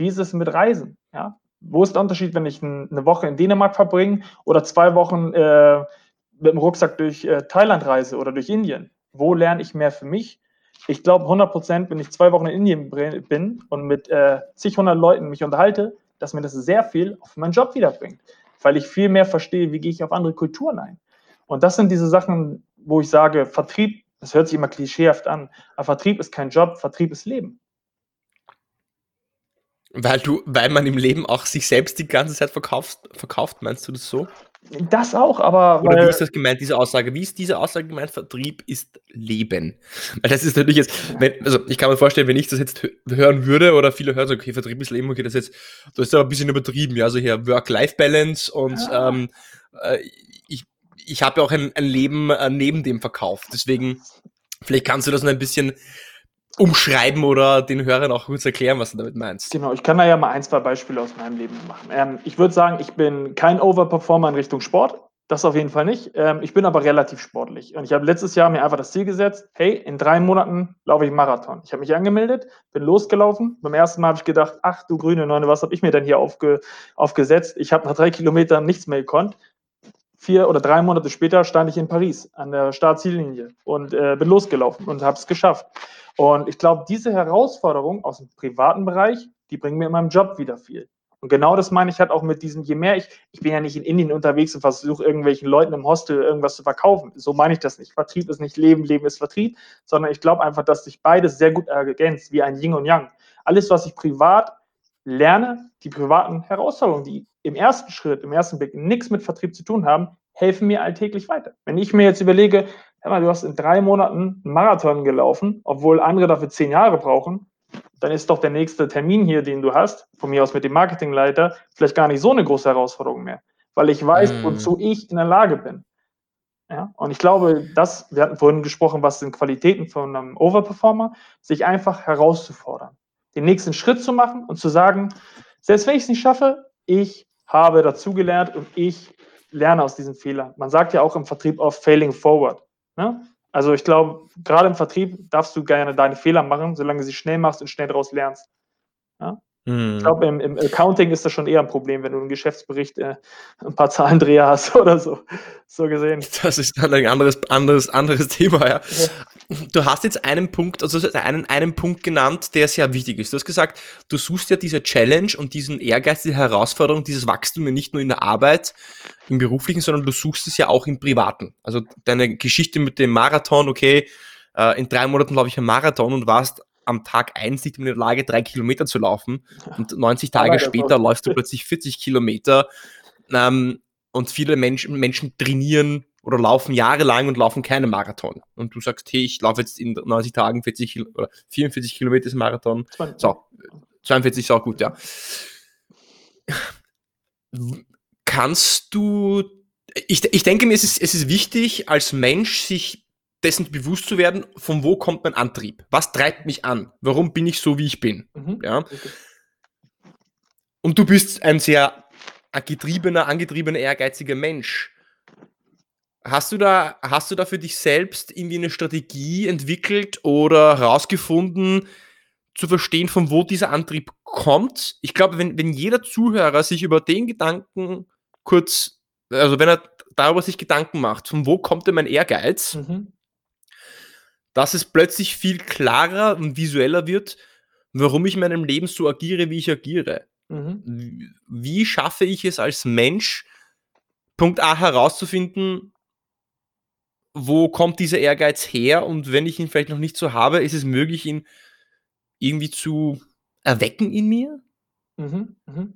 Wie ist es mit Reisen? Ja? Wo ist der Unterschied, wenn ich eine Woche in Dänemark verbringe oder zwei Wochen äh, mit dem Rucksack durch äh, Thailand reise oder durch Indien? Wo lerne ich mehr für mich? Ich glaube 100 Prozent, wenn ich zwei Wochen in Indien bin und mit äh, zig hundert Leuten mich unterhalte, dass mir das sehr viel auf meinen Job wiederbringt, weil ich viel mehr verstehe, wie gehe ich auf andere Kulturen ein. Und das sind diese Sachen, wo ich sage, Vertrieb, das hört sich immer klischeehaft an, aber Vertrieb ist kein Job, Vertrieb ist Leben. Weil du, weil man im Leben auch sich selbst die ganze Zeit verkauft, verkauft, meinst du das so? Das auch, aber. Oder wie ist das gemeint, diese Aussage? Wie ist diese Aussage gemeint? Vertrieb ist Leben. Weil das ist natürlich jetzt, wenn, also ich kann mir vorstellen, wenn ich das jetzt hören würde oder viele hören so, okay, Vertrieb ist Leben, okay, das ist jetzt, das ist aber ein bisschen übertrieben, ja, also hier Work-Life-Balance und ja. ähm, äh, ich, ich habe ja auch ein, ein Leben äh, neben dem Verkauf. Deswegen, vielleicht kannst du das noch ein bisschen umschreiben oder den Hörern auch kurz erklären, was du damit meinst. Genau, ich kann da ja mal ein, zwei Beispiele aus meinem Leben machen. Ähm, ich würde sagen, ich bin kein Overperformer in Richtung Sport. Das auf jeden Fall nicht. Ähm, ich bin aber relativ sportlich. Und ich habe letztes Jahr mir einfach das Ziel gesetzt, hey, in drei Monaten laufe ich Marathon. Ich habe mich angemeldet, bin losgelaufen. Beim ersten Mal habe ich gedacht, ach du grüne Neune, was habe ich mir denn hier aufge, aufgesetzt? Ich habe nach drei Kilometern nichts mehr gekonnt. Vier oder drei Monate später stand ich in Paris an der Startziellinie und äh, bin losgelaufen und habe es geschafft. Und ich glaube, diese Herausforderung aus dem privaten Bereich, die bringen mir in meinem Job wieder viel. Und genau das meine ich halt auch mit diesem, je mehr ich, ich bin ja nicht in Indien unterwegs und versuche irgendwelchen Leuten im Hostel irgendwas zu verkaufen. So meine ich das nicht. Vertrieb ist nicht Leben, Leben ist Vertrieb, sondern ich glaube einfach, dass sich beides sehr gut ergänzt, wie ein Yin und Yang. Alles, was ich privat lerne, die privaten Herausforderungen, die im ersten Schritt, im ersten Blick nichts mit Vertrieb zu tun haben, helfen mir alltäglich weiter. Wenn ich mir jetzt überlege, mal, du hast in drei Monaten einen Marathon gelaufen, obwohl andere dafür zehn Jahre brauchen, dann ist doch der nächste Termin hier, den du hast, von mir aus mit dem Marketingleiter, vielleicht gar nicht so eine große Herausforderung mehr, weil ich weiß, mm. wozu ich in der Lage bin. Ja? Und ich glaube, dass, wir hatten vorhin gesprochen, was sind Qualitäten von einem Overperformer, sich einfach herauszufordern, den nächsten Schritt zu machen und zu sagen, selbst wenn ich es nicht schaffe, ich habe dazugelernt und ich lerne aus diesen Fehlern. Man sagt ja auch im Vertrieb oft failing forward. Ne? Also ich glaube, gerade im Vertrieb darfst du gerne deine Fehler machen, solange sie schnell machst und schnell daraus lernst. Ja? Mhm. Ich glaube, im, im, Accounting ist das schon eher ein Problem, wenn du einen Geschäftsbericht äh, ein paar Zahlendreher hast oder so. So gesehen. Das ist dann ein anderes, anderes, anderes Thema, ja. ja. Du hast jetzt einen Punkt, also einen, einen Punkt genannt, der sehr wichtig ist. Du hast gesagt, du suchst ja diese Challenge und diesen Ehrgeiz, diese Herausforderung, dieses Wachstum ja nicht nur in der Arbeit, im Beruflichen, sondern du suchst es ja auch im Privaten. Also deine Geschichte mit dem Marathon, okay, äh, in drei Monaten laufe ich einen Marathon und warst am Tag eins nicht in der Lage, drei Kilometer zu laufen. Und 90 Tage später läufst du plötzlich 40 Kilometer. Ähm, und viele Menschen, Menschen trainieren oder laufen jahrelang und laufen keine Marathon. Und du sagst, hey, ich laufe jetzt in 90 Tagen 40 oder 44 Kilometer ist Marathon. So, 42 ist auch gut, ja. Kannst du, ich, ich denke mir, es ist, es ist wichtig, als Mensch sich dessen bewusst zu werden, von wo kommt mein Antrieb? Was treibt mich an? Warum bin ich so, wie ich bin? Mhm. Ja. Und du bist ein sehr getriebener, angetriebener, ehrgeiziger Mensch. Hast du da, hast du da für dich selbst irgendwie eine Strategie entwickelt oder herausgefunden, zu verstehen, von wo dieser Antrieb kommt? Ich glaube, wenn, wenn jeder Zuhörer sich über den Gedanken kurz, also wenn er darüber sich Gedanken macht, von wo kommt denn mein Ehrgeiz, mhm dass es plötzlich viel klarer und visueller wird, warum ich in meinem Leben so agiere, wie ich agiere. Mhm. Wie schaffe ich es als Mensch, Punkt A herauszufinden, wo kommt dieser Ehrgeiz her und wenn ich ihn vielleicht noch nicht so habe, ist es möglich, ihn irgendwie zu erwecken in mir? Mhm, mhm.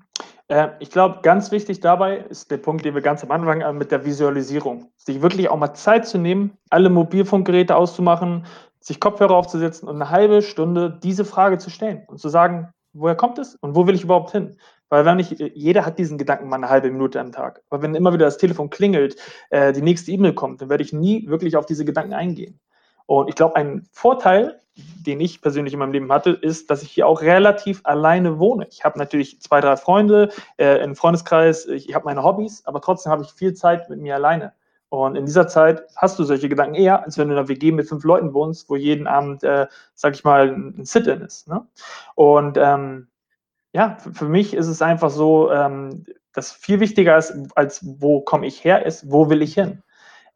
Äh, ich glaube, ganz wichtig dabei ist der Punkt, den wir ganz am Anfang haben mit der Visualisierung. Sich wirklich auch mal Zeit zu nehmen, alle Mobilfunkgeräte auszumachen, sich Kopfhörer aufzusetzen und eine halbe Stunde diese Frage zu stellen und zu sagen, woher kommt es und wo will ich überhaupt hin? Weil wenn nicht, jeder hat diesen Gedanken mal eine halbe Minute am Tag. Aber wenn immer wieder das Telefon klingelt, äh, die nächste E-Mail kommt, dann werde ich nie wirklich auf diese Gedanken eingehen. Und ich glaube, ein Vorteil, den ich persönlich in meinem Leben hatte, ist, dass ich hier auch relativ alleine wohne. Ich habe natürlich zwei, drei Freunde, äh, einen Freundeskreis, ich, habe meine Hobbys, aber trotzdem habe ich viel Zeit mit mir alleine. Und in dieser Zeit hast du solche Gedanken eher, als wenn du in einer WG mit fünf Leuten wohnst, wo jeden Abend, äh, sag ich mal, ein Sit-In ist. Ne? Und ähm, ja, für, für, mich ist es einfach so, ähm, dass viel wichtiger ist, als wo komme ich her, ist, wo will ich hin?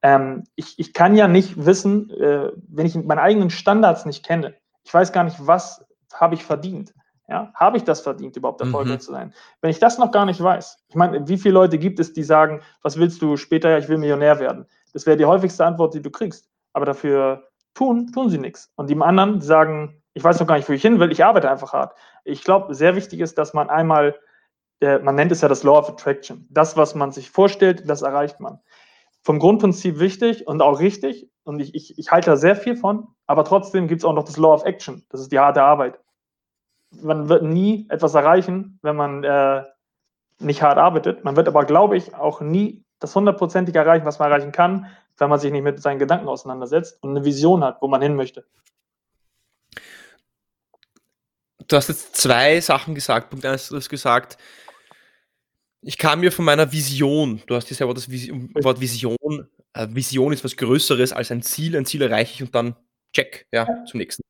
Ähm, ich, ich kann ja nicht wissen, äh, wenn ich meine eigenen Standards nicht kenne, ich weiß gar nicht, was habe ich verdient. Ja, habe ich das verdient, überhaupt erfolgreich mhm. zu sein? Wenn ich das noch gar nicht weiß, ich meine, wie viele Leute gibt es, die sagen, was willst du später? Ja, ich will Millionär werden. Das wäre die häufigste Antwort, die du kriegst. Aber dafür tun, tun sie nichts. Und die anderen sagen, ich weiß noch gar nicht, wo ich hin will, ich arbeite einfach hart. Ich glaube, sehr wichtig ist, dass man einmal, äh, man nennt es ja das Law of Attraction. Das, was man sich vorstellt, das erreicht man vom Grundprinzip wichtig und auch richtig. Und ich, ich, ich halte da sehr viel von. Aber trotzdem gibt es auch noch das Law of Action. Das ist die harte Arbeit. Man wird nie etwas erreichen, wenn man äh, nicht hart arbeitet. Man wird aber, glaube ich, auch nie das hundertprozentig erreichen, was man erreichen kann, wenn man sich nicht mit seinen Gedanken auseinandersetzt und eine Vision hat, wo man hin möchte. Du hast jetzt zwei Sachen gesagt. Punkt eins, du hast gesagt, ich kam mir von meiner Vision, du hast ja selber das Wort Vision, äh, Vision ist was Größeres als ein Ziel, ein Ziel erreiche ich und dann check, ja, zum nächsten.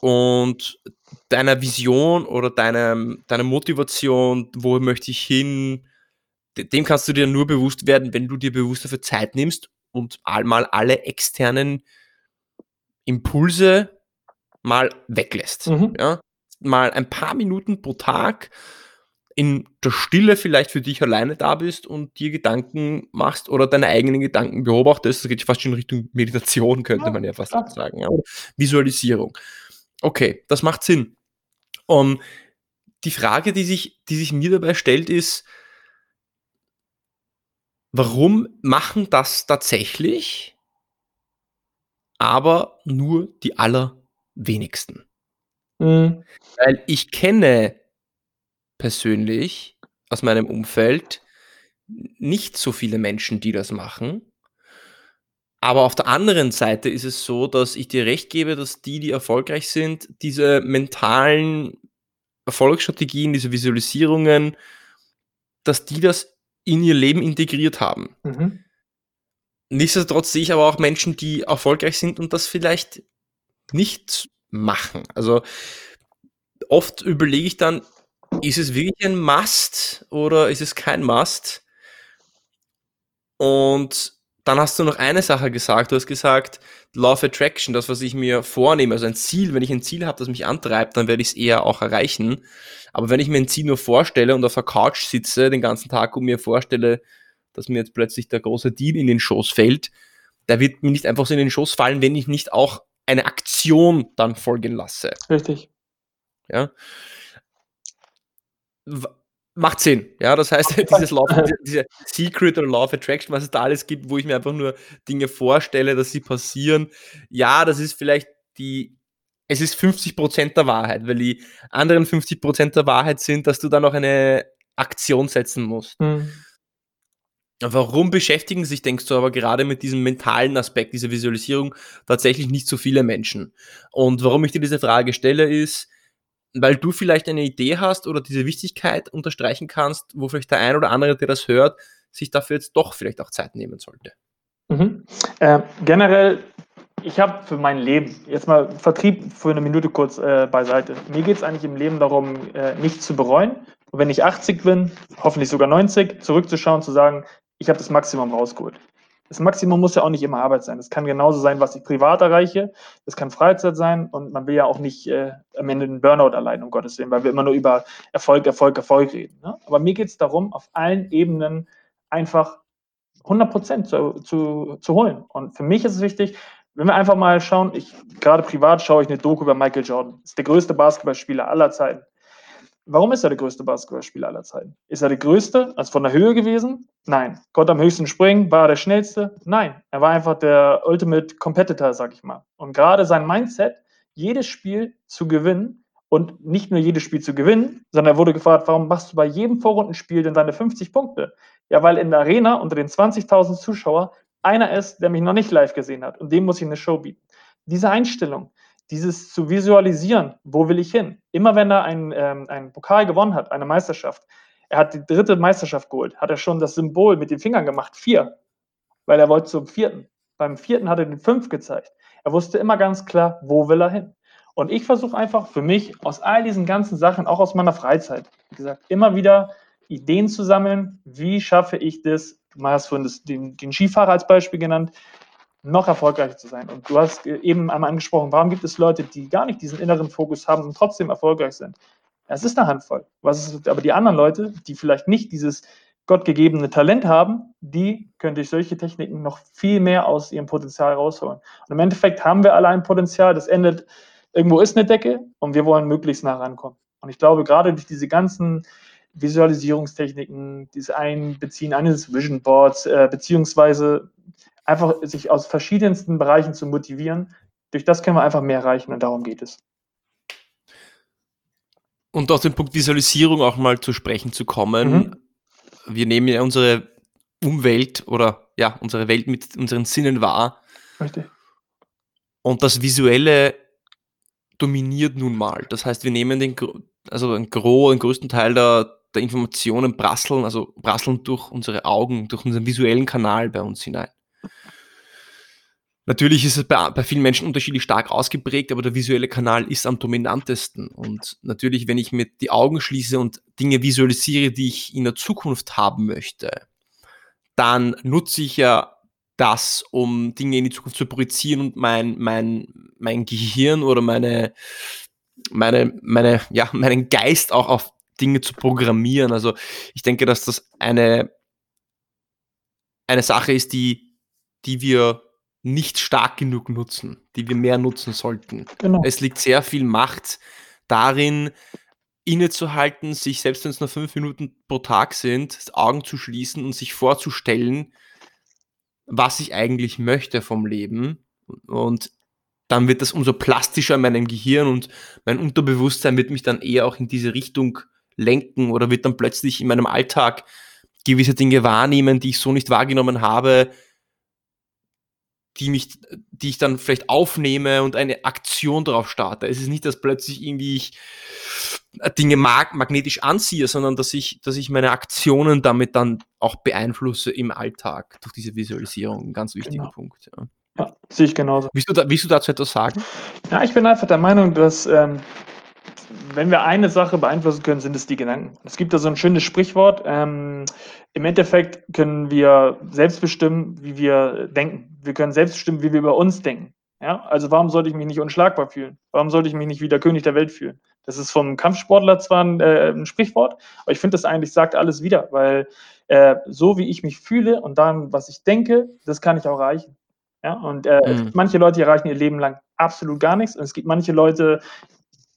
Und deiner Vision oder deiner, deiner Motivation, wo möchte ich hin, dem kannst du dir nur bewusst werden, wenn du dir bewusst dafür Zeit nimmst und mal alle externen Impulse mal weglässt. Mhm. Ja? Mal ein paar Minuten pro Tag in der Stille vielleicht für dich alleine da bist und dir Gedanken machst oder deine eigenen Gedanken beobachtest, das geht fast schon in Richtung Meditation, könnte man ja fast sagen. Ja. Visualisierung. Okay, das macht Sinn. Und die Frage, die sich, die sich mir dabei stellt, ist, warum machen das tatsächlich aber nur die allerwenigsten. Mhm. Weil ich kenne persönlich aus meinem Umfeld nicht so viele Menschen, die das machen. Aber auf der anderen Seite ist es so, dass ich dir recht gebe, dass die, die erfolgreich sind, diese mentalen Erfolgsstrategien, diese Visualisierungen, dass die das in ihr Leben integriert haben. Mhm. Nichtsdestotrotz sehe ich aber auch Menschen, die erfolgreich sind und das vielleicht nicht machen. Also oft überlege ich dann, ist es wirklich ein Must oder ist es kein Must? Und dann hast du noch eine Sache gesagt. Du hast gesagt, Law of Attraction, das, was ich mir vornehme, also ein Ziel, wenn ich ein Ziel habe, das mich antreibt, dann werde ich es eher auch erreichen. Aber wenn ich mir ein Ziel nur vorstelle und auf der Couch sitze den ganzen Tag und mir vorstelle, dass mir jetzt plötzlich der große Deal in den Schoß fällt, der wird mir nicht einfach so in den Schoß fallen, wenn ich nicht auch eine Aktion dann folgen lasse. Richtig. Ja. Macht Sinn. Ja, das heißt, dieses Law, diese Secret oder Law of Attraction, was es da alles gibt, wo ich mir einfach nur Dinge vorstelle, dass sie passieren. Ja, das ist vielleicht die, es ist 50% der Wahrheit, weil die anderen 50% der Wahrheit sind, dass du dann noch eine Aktion setzen musst. Mhm. Warum beschäftigen sich, denkst du, aber gerade mit diesem mentalen Aspekt, dieser Visualisierung tatsächlich nicht so viele Menschen? Und warum ich dir diese Frage stelle, ist, weil du vielleicht eine Idee hast oder diese Wichtigkeit unterstreichen kannst, wo vielleicht der ein oder andere, der das hört, sich dafür jetzt doch vielleicht auch Zeit nehmen sollte. Mhm. Äh, generell, ich habe für mein Leben, jetzt mal Vertrieb für eine Minute kurz äh, beiseite. Mir geht es eigentlich im Leben darum, äh, nichts zu bereuen. Und wenn ich 80 bin, hoffentlich sogar 90, zurückzuschauen, zu sagen, ich habe das Maximum rausgeholt. Das Maximum muss ja auch nicht immer Arbeit sein. Es kann genauso sein, was ich privat erreiche. Es kann Freizeit sein und man will ja auch nicht äh, am Ende einen Burnout allein, um Gottes Willen, weil wir immer nur über Erfolg, Erfolg, Erfolg reden. Ne? Aber mir geht es darum, auf allen Ebenen einfach 100 Prozent zu, zu, zu holen. Und für mich ist es wichtig, wenn wir einfach mal schauen, ich gerade privat schaue ich eine Doku über Michael Jordan. Ist der größte Basketballspieler aller Zeiten. Warum ist er der größte Basketballspieler aller Zeiten? Ist er der größte, also von der Höhe gewesen? Nein. Konnte am höchsten springen? War er der schnellste? Nein. Er war einfach der Ultimate Competitor, sag ich mal. Und gerade sein Mindset, jedes Spiel zu gewinnen und nicht nur jedes Spiel zu gewinnen, sondern er wurde gefragt, warum machst du bei jedem Vorrundenspiel denn deine 50 Punkte? Ja, weil in der Arena unter den 20.000 Zuschauer einer ist, der mich noch nicht live gesehen hat und dem muss ich eine Show bieten. Diese Einstellung, dieses zu visualisieren, wo will ich hin? Immer wenn er einen, ähm, einen Pokal gewonnen hat, eine Meisterschaft, er hat die dritte Meisterschaft geholt, hat er schon das Symbol mit den Fingern gemacht, vier, weil er wollte zum vierten. Beim vierten hat er den fünf gezeigt. Er wusste immer ganz klar, wo will er hin. Und ich versuche einfach für mich aus all diesen ganzen Sachen, auch aus meiner Freizeit, wie gesagt, immer wieder Ideen zu sammeln, wie schaffe ich das, du hast vorhin das, den, den Skifahrer als Beispiel genannt, noch erfolgreicher zu sein. Und du hast eben einmal angesprochen, warum gibt es Leute, die gar nicht diesen inneren Fokus haben und trotzdem erfolgreich sind? Es ist eine Handvoll. Was ist, aber die anderen Leute, die vielleicht nicht dieses gottgegebene Talent haben, die können durch solche Techniken noch viel mehr aus ihrem Potenzial rausholen. Und im Endeffekt haben wir alle ein Potenzial, das endet, irgendwo ist eine Decke und wir wollen möglichst nah rankommen. Und ich glaube, gerade durch diese ganzen Visualisierungstechniken, dieses Einbeziehen eines Vision Boards, äh, beziehungsweise einfach sich aus verschiedensten Bereichen zu motivieren. Durch das können wir einfach mehr erreichen und darum geht es. Und auf den Punkt Visualisierung auch mal zu sprechen zu kommen. Mhm. Wir nehmen ja unsere Umwelt oder ja, unsere Welt mit unseren Sinnen wahr. Richtig. Und das Visuelle dominiert nun mal. Das heißt, wir nehmen den, also einen Gros, den größten Teil der, der Informationen prasseln, also prasseln durch unsere Augen, durch unseren visuellen Kanal bei uns hinein. Natürlich ist es bei, bei, vielen Menschen unterschiedlich stark ausgeprägt, aber der visuelle Kanal ist am dominantesten. Und natürlich, wenn ich mir die Augen schließe und Dinge visualisiere, die ich in der Zukunft haben möchte, dann nutze ich ja das, um Dinge in die Zukunft zu projizieren und mein, mein, mein Gehirn oder meine, meine, meine, ja, meinen Geist auch auf Dinge zu programmieren. Also ich denke, dass das eine, eine Sache ist, die, die wir nicht stark genug nutzen, die wir mehr nutzen sollten. Genau. Es liegt sehr viel Macht darin, innezuhalten, sich selbst wenn es nur fünf Minuten pro Tag sind, Augen zu schließen und sich vorzustellen, was ich eigentlich möchte vom Leben Und dann wird das umso plastischer in meinem Gehirn und mein Unterbewusstsein wird mich dann eher auch in diese Richtung lenken oder wird dann plötzlich in meinem Alltag gewisse Dinge wahrnehmen, die ich so nicht wahrgenommen habe, die mich, die ich dann vielleicht aufnehme und eine Aktion darauf starte. Es ist nicht, dass plötzlich irgendwie ich Dinge mag, magnetisch anziehe, sondern dass ich, dass ich meine Aktionen damit dann auch beeinflusse im Alltag durch diese Visualisierung. Ein ganz wichtiger genau. Punkt. Ja. ja. sehe ich genauso. Willst du, da, willst du dazu etwas sagen? Ja, ich bin einfach der Meinung, dass ähm, wenn wir eine Sache beeinflussen können, sind es die Gedanken. Es gibt da so ein schönes Sprichwort. Ähm, Im Endeffekt können wir selbst bestimmen, wie wir denken. Wir können selbst bestimmen, wie wir über uns denken. Ja? Also warum sollte ich mich nicht unschlagbar fühlen? Warum sollte ich mich nicht wie der König der Welt fühlen? Das ist vom Kampfsportler zwar ein, äh, ein Sprichwort, aber ich finde, das eigentlich sagt alles wieder, weil äh, so wie ich mich fühle und dann, was ich denke, das kann ich auch erreichen. Ja? Und äh, mhm. manche Leute erreichen ihr Leben lang absolut gar nichts und es gibt manche Leute,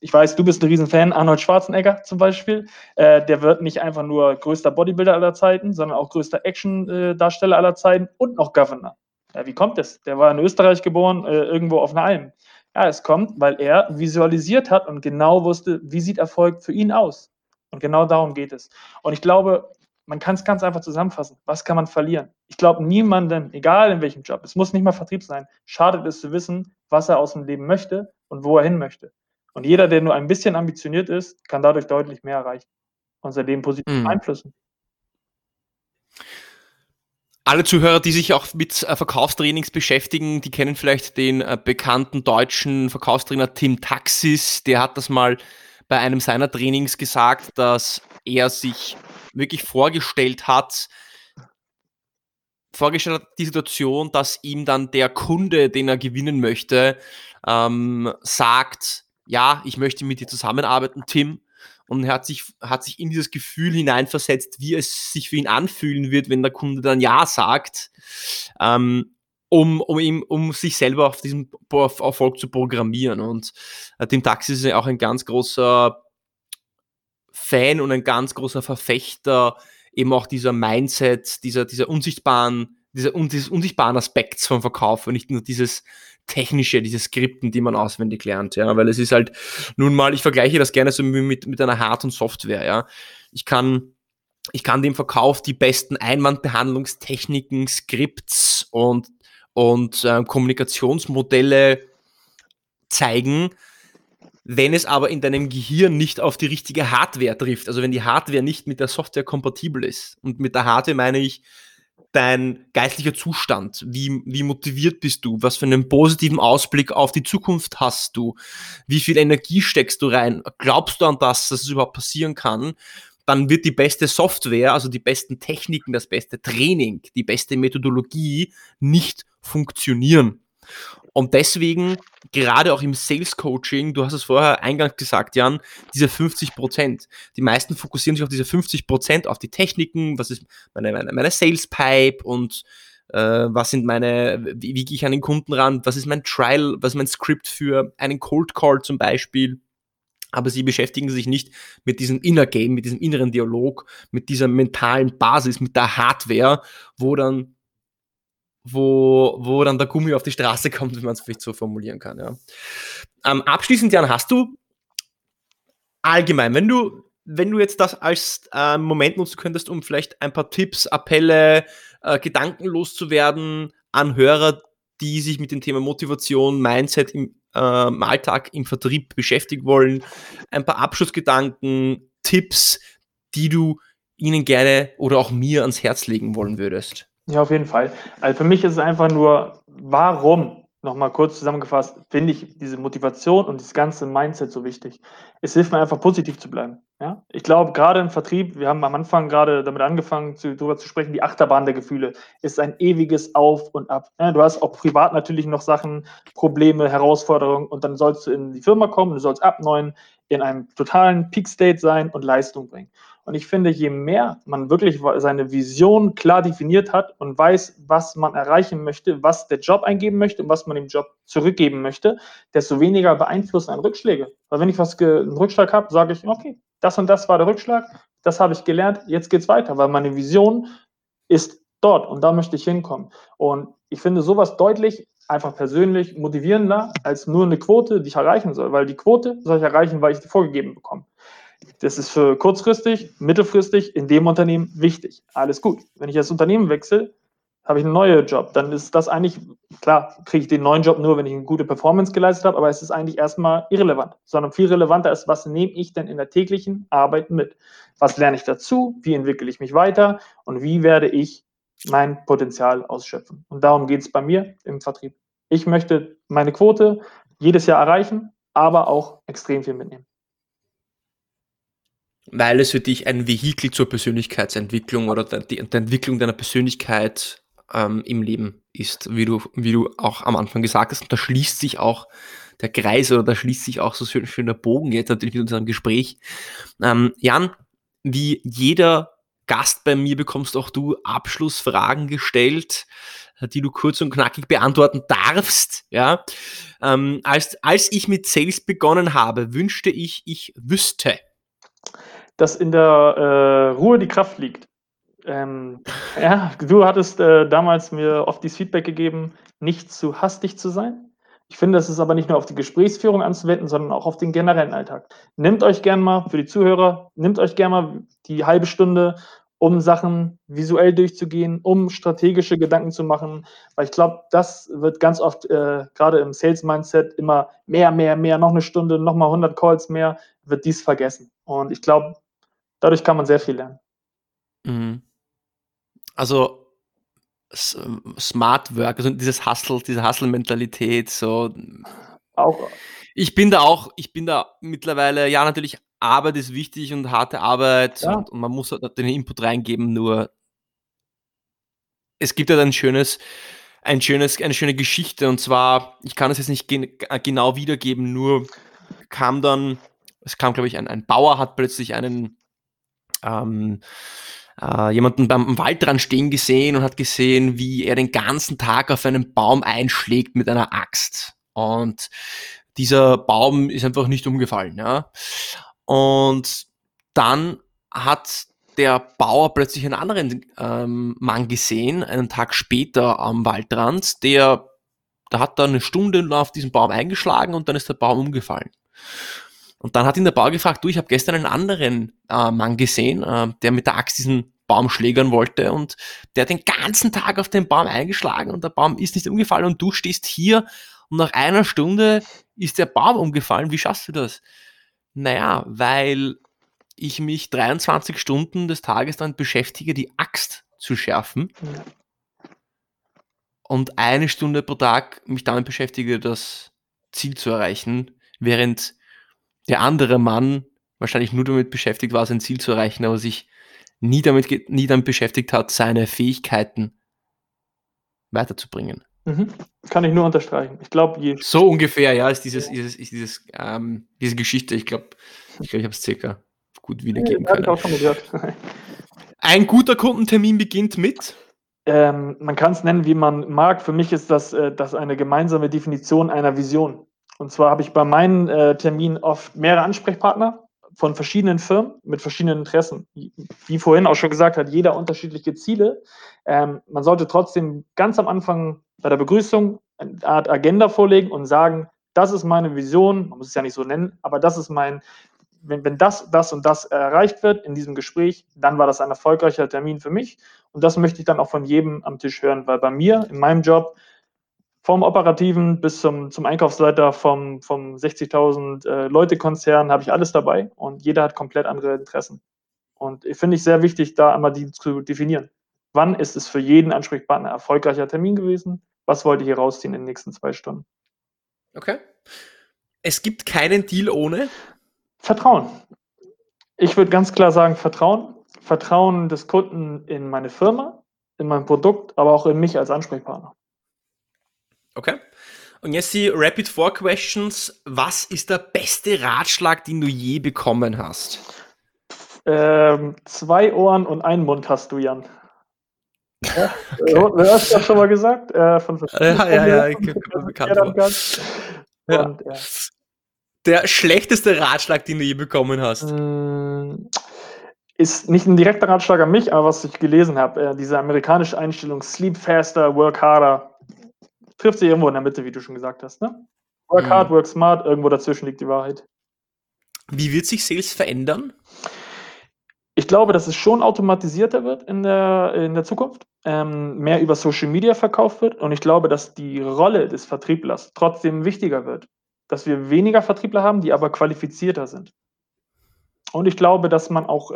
ich weiß, du bist ein Riesenfan, Arnold Schwarzenegger zum Beispiel. Äh, der wird nicht einfach nur größter Bodybuilder aller Zeiten, sondern auch größter Action-Darsteller aller Zeiten und noch Governor. Ja, wie kommt es? Der war in Österreich geboren, äh, irgendwo auf einer Alm. Ja, es kommt, weil er visualisiert hat und genau wusste, wie sieht Erfolg für ihn aus. Und genau darum geht es. Und ich glaube, man kann es ganz einfach zusammenfassen. Was kann man verlieren? Ich glaube, niemandem, egal in welchem Job, es muss nicht mal Vertrieb sein, schadet es zu wissen, was er aus dem Leben möchte und wo er hin möchte. Und jeder, der nur ein bisschen ambitioniert ist, kann dadurch deutlich mehr erreichen und sein Leben positiv mhm. beeinflussen. Alle Zuhörer, die sich auch mit äh, Verkaufstrainings beschäftigen, die kennen vielleicht den äh, bekannten deutschen Verkaufstrainer Tim Taxis. Der hat das mal bei einem seiner Trainings gesagt, dass er sich wirklich vorgestellt hat, vorgestellt hat die Situation, dass ihm dann der Kunde, den er gewinnen möchte, ähm, sagt, ja, ich möchte mit dir zusammenarbeiten, Tim. Und er hat sich, hat sich in dieses Gefühl hineinversetzt, wie es sich für ihn anfühlen wird, wenn der Kunde dann Ja sagt, ähm, um, um, ihm, um sich selber auf diesen Erfolg zu programmieren. Und äh, Tim Taxi ist ja auch ein ganz großer Fan und ein ganz großer Verfechter eben auch dieser Mindset, dieser, dieser unsichtbaren, dieser, dieses unsichtbaren Aspekts vom Verkauf und nicht nur dieses technische, diese Skripten, die man auswendig lernt, ja, weil es ist halt, nun mal, ich vergleiche das gerne so mit, mit einer Hard- und Software, ja. Ich kann, ich kann dem Verkauf die besten Einwandbehandlungstechniken, Skripts und, und äh, Kommunikationsmodelle zeigen, wenn es aber in deinem Gehirn nicht auf die richtige Hardware trifft, also wenn die Hardware nicht mit der Software kompatibel ist. Und mit der Hardware meine ich, dein geistlicher Zustand? Wie, wie motiviert bist du? Was für einen positiven Ausblick auf die Zukunft hast du? Wie viel Energie steckst du rein? Glaubst du an das, dass es überhaupt passieren kann? Dann wird die beste Software, also die besten Techniken, das beste Training, die beste Methodologie nicht funktionieren. Und deswegen, gerade auch im Sales Coaching, du hast es vorher eingangs gesagt, Jan, diese 50 Prozent. Die meisten fokussieren sich auf diese 50 Prozent, auf die Techniken, was ist meine, meine, meine Sales Pipe und äh, was sind meine, wie, wie gehe ich an den Kunden ran, was ist mein Trial, was ist mein Script für einen Cold Call zum Beispiel. Aber sie beschäftigen sich nicht mit diesem Inner Game, mit diesem inneren Dialog, mit dieser mentalen Basis, mit der Hardware, wo dann wo, wo dann der Gummi auf die Straße kommt, wenn man es vielleicht so formulieren kann. Ja. Ähm, abschließend, Jan, hast du allgemein, wenn du, wenn du jetzt das als äh, Moment nutzen könntest, um vielleicht ein paar Tipps, Appelle, äh, Gedanken loszuwerden an Hörer, die sich mit dem Thema Motivation, Mindset im, äh, im Alltag, im Vertrieb beschäftigen wollen, ein paar Abschlussgedanken, Tipps, die du ihnen gerne oder auch mir ans Herz legen wollen würdest. Ja, auf jeden Fall. Also für mich ist es einfach nur, warum, nochmal kurz zusammengefasst, finde ich diese Motivation und das ganze Mindset so wichtig. Es hilft mir einfach positiv zu bleiben. Ja? Ich glaube, gerade im Vertrieb, wir haben am Anfang gerade damit angefangen, zu, darüber zu sprechen, die Achterbahn der Gefühle ist ein ewiges Auf und Ab. Ja, du hast auch privat natürlich noch Sachen, Probleme, Herausforderungen und dann sollst du in die Firma kommen, du sollst ab neun in einem totalen Peak State sein und Leistung bringen. Und ich finde, je mehr man wirklich seine Vision klar definiert hat und weiß, was man erreichen möchte, was der Job eingeben möchte und was man dem Job zurückgeben möchte, desto weniger beeinflussen ein Rückschläge. Weil wenn ich was einen Rückschlag habe, sage ich, okay, das und das war der Rückschlag, das habe ich gelernt, jetzt geht's weiter, weil meine Vision ist dort und da möchte ich hinkommen. Und Ich finde sowas deutlich, einfach persönlich motivierender als nur eine Quote, die ich erreichen soll, weil die Quote soll ich erreichen, weil ich die vorgegeben bekomme. Das ist für kurzfristig, mittelfristig in dem Unternehmen wichtig. Alles gut. Wenn ich das Unternehmen wechsle, habe ich einen neuen Job. Dann ist das eigentlich, klar, kriege ich den neuen Job nur, wenn ich eine gute Performance geleistet habe, aber es ist eigentlich erstmal irrelevant, sondern viel relevanter ist, was nehme ich denn in der täglichen Arbeit mit? Was lerne ich dazu? Wie entwickle ich mich weiter? Und wie werde ich mein Potenzial ausschöpfen? Und darum geht es bei mir im Vertrieb. Ich möchte meine Quote jedes Jahr erreichen, aber auch extrem viel mitnehmen. Weil es für dich ein Vehikel zur Persönlichkeitsentwicklung oder der, der Entwicklung deiner Persönlichkeit ähm, im Leben ist, wie du, wie du auch am Anfang gesagt hast. Und da schließt sich auch der Kreis oder da schließt sich auch so schön, schön der Bogen jetzt natürlich mit unserem Gespräch. Ähm, Jan, wie jeder Gast bei mir bekommst auch du Abschlussfragen gestellt, die du kurz und knackig beantworten darfst. Ja, ähm, als, als ich mit Sales begonnen habe, wünschte ich, ich wüsste, dass in der äh, Ruhe die Kraft liegt. Ähm, ja, du hattest äh, damals mir oft dieses Feedback gegeben, nicht zu hastig zu sein. Ich finde, das ist aber nicht nur auf die Gesprächsführung anzuwenden, sondern auch auf den generellen Alltag. Nehmt euch gern mal für die Zuhörer, nehmt euch gern mal die halbe Stunde, um Sachen visuell durchzugehen, um strategische Gedanken zu machen, weil ich glaube, das wird ganz oft äh, gerade im Sales Mindset immer mehr, mehr, mehr, noch eine Stunde, noch mal 100 Calls mehr, wird dies vergessen. Und ich glaube, dadurch kann man sehr viel lernen. Mhm also Smart Work, also dieses Hustle, diese Hustle-Mentalität, so. Auch. Ich bin da auch, ich bin da mittlerweile, ja, natürlich, Arbeit ist wichtig und harte Arbeit ja. und, und, man muss halt den Input reingeben, nur es gibt halt ein schönes, ein schönes, eine schöne Geschichte und zwar, ich kann es jetzt nicht gen genau wiedergeben, nur kam dann, es kam, glaube ich, ein, ein Bauer hat plötzlich einen, ähm, äh, jemanden beim Waldrand stehen gesehen und hat gesehen, wie er den ganzen Tag auf einen Baum einschlägt mit einer Axt. Und dieser Baum ist einfach nicht umgefallen. Ja? Und dann hat der Bauer plötzlich einen anderen ähm, Mann gesehen, einen Tag später am Waldrand, der, der hat da eine Stunde auf diesen Baum eingeschlagen und dann ist der Baum umgefallen. Und dann hat ihn der Bauer gefragt, du, ich habe gestern einen anderen äh, Mann gesehen, äh, der mit der Axt diesen Baum schlägern wollte und der hat den ganzen Tag auf den Baum eingeschlagen und der Baum ist nicht umgefallen und du stehst hier und nach einer Stunde ist der Baum umgefallen. Wie schaffst du das? Naja, weil ich mich 23 Stunden des Tages dann beschäftige, die Axt zu schärfen. Und eine Stunde pro Tag mich damit beschäftige, das Ziel zu erreichen, während der andere Mann wahrscheinlich nur damit beschäftigt war, sein Ziel zu erreichen, aber sich nie damit, nie damit beschäftigt hat, seine Fähigkeiten weiterzubringen. Mhm. Kann ich nur unterstreichen. Ich glaube, so ungefähr, ja, ist dieses, ist, ist dieses, ähm, diese Geschichte. Ich glaube, ich, glaub, ich habe es circa gut wiedergeben ja, können. Ein guter Kundentermin beginnt mit. Ähm, man kann es nennen, wie man mag. Für mich ist das, äh, das eine gemeinsame Definition einer Vision. Und zwar habe ich bei meinen äh, Terminen oft mehrere Ansprechpartner von verschiedenen Firmen mit verschiedenen Interessen. Wie vorhin auch schon gesagt hat, jeder unterschiedliche Ziele. Ähm, man sollte trotzdem ganz am Anfang bei der Begrüßung eine Art Agenda vorlegen und sagen, das ist meine Vision, man muss es ja nicht so nennen, aber das ist mein, wenn, wenn das, das und das erreicht wird in diesem Gespräch, dann war das ein erfolgreicher Termin für mich. Und das möchte ich dann auch von jedem am Tisch hören, weil bei mir, in meinem Job, vom Operativen bis zum, zum Einkaufsleiter vom, vom 60.000 äh, Leute-Konzern habe ich alles dabei und jeder hat komplett andere Interessen. Und finde ich sehr wichtig, da einmal die zu definieren. Wann ist es für jeden Ansprechpartner ein erfolgreicher Termin gewesen? Was wollte ich hier rausziehen in den nächsten zwei Stunden? Okay. Es gibt keinen Deal ohne Vertrauen. Ich würde ganz klar sagen, Vertrauen. Vertrauen des Kunden in meine Firma, in mein Produkt, aber auch in mich als Ansprechpartner. Okay. Und jetzt die Rapid Four Questions. Was ist der beste Ratschlag, den du je bekommen hast? Ähm, zwei Ohren und einen Mund hast du, Jan. Ja, okay. äh, hast du das schon mal gesagt? Äh, von ja, ja, ja, ich bin bekannt. Ja. Und, ja. Der schlechteste Ratschlag, den du je bekommen hast? Mm, ist nicht ein direkter Ratschlag an mich, aber was ich gelesen habe, äh, diese amerikanische Einstellung Sleep faster, work harder, trifft sich irgendwo in der Mitte, wie du schon gesagt hast. Ne? Work mhm. hard, work smart, irgendwo dazwischen liegt die Wahrheit. Wie wird sich Sales verändern? Ich glaube, dass es schon automatisierter wird in der, in der Zukunft, ähm, mehr über Social Media verkauft wird und ich glaube, dass die Rolle des Vertrieblers trotzdem wichtiger wird. Dass wir weniger Vertriebler haben, die aber qualifizierter sind. Und ich glaube, dass man auch äh,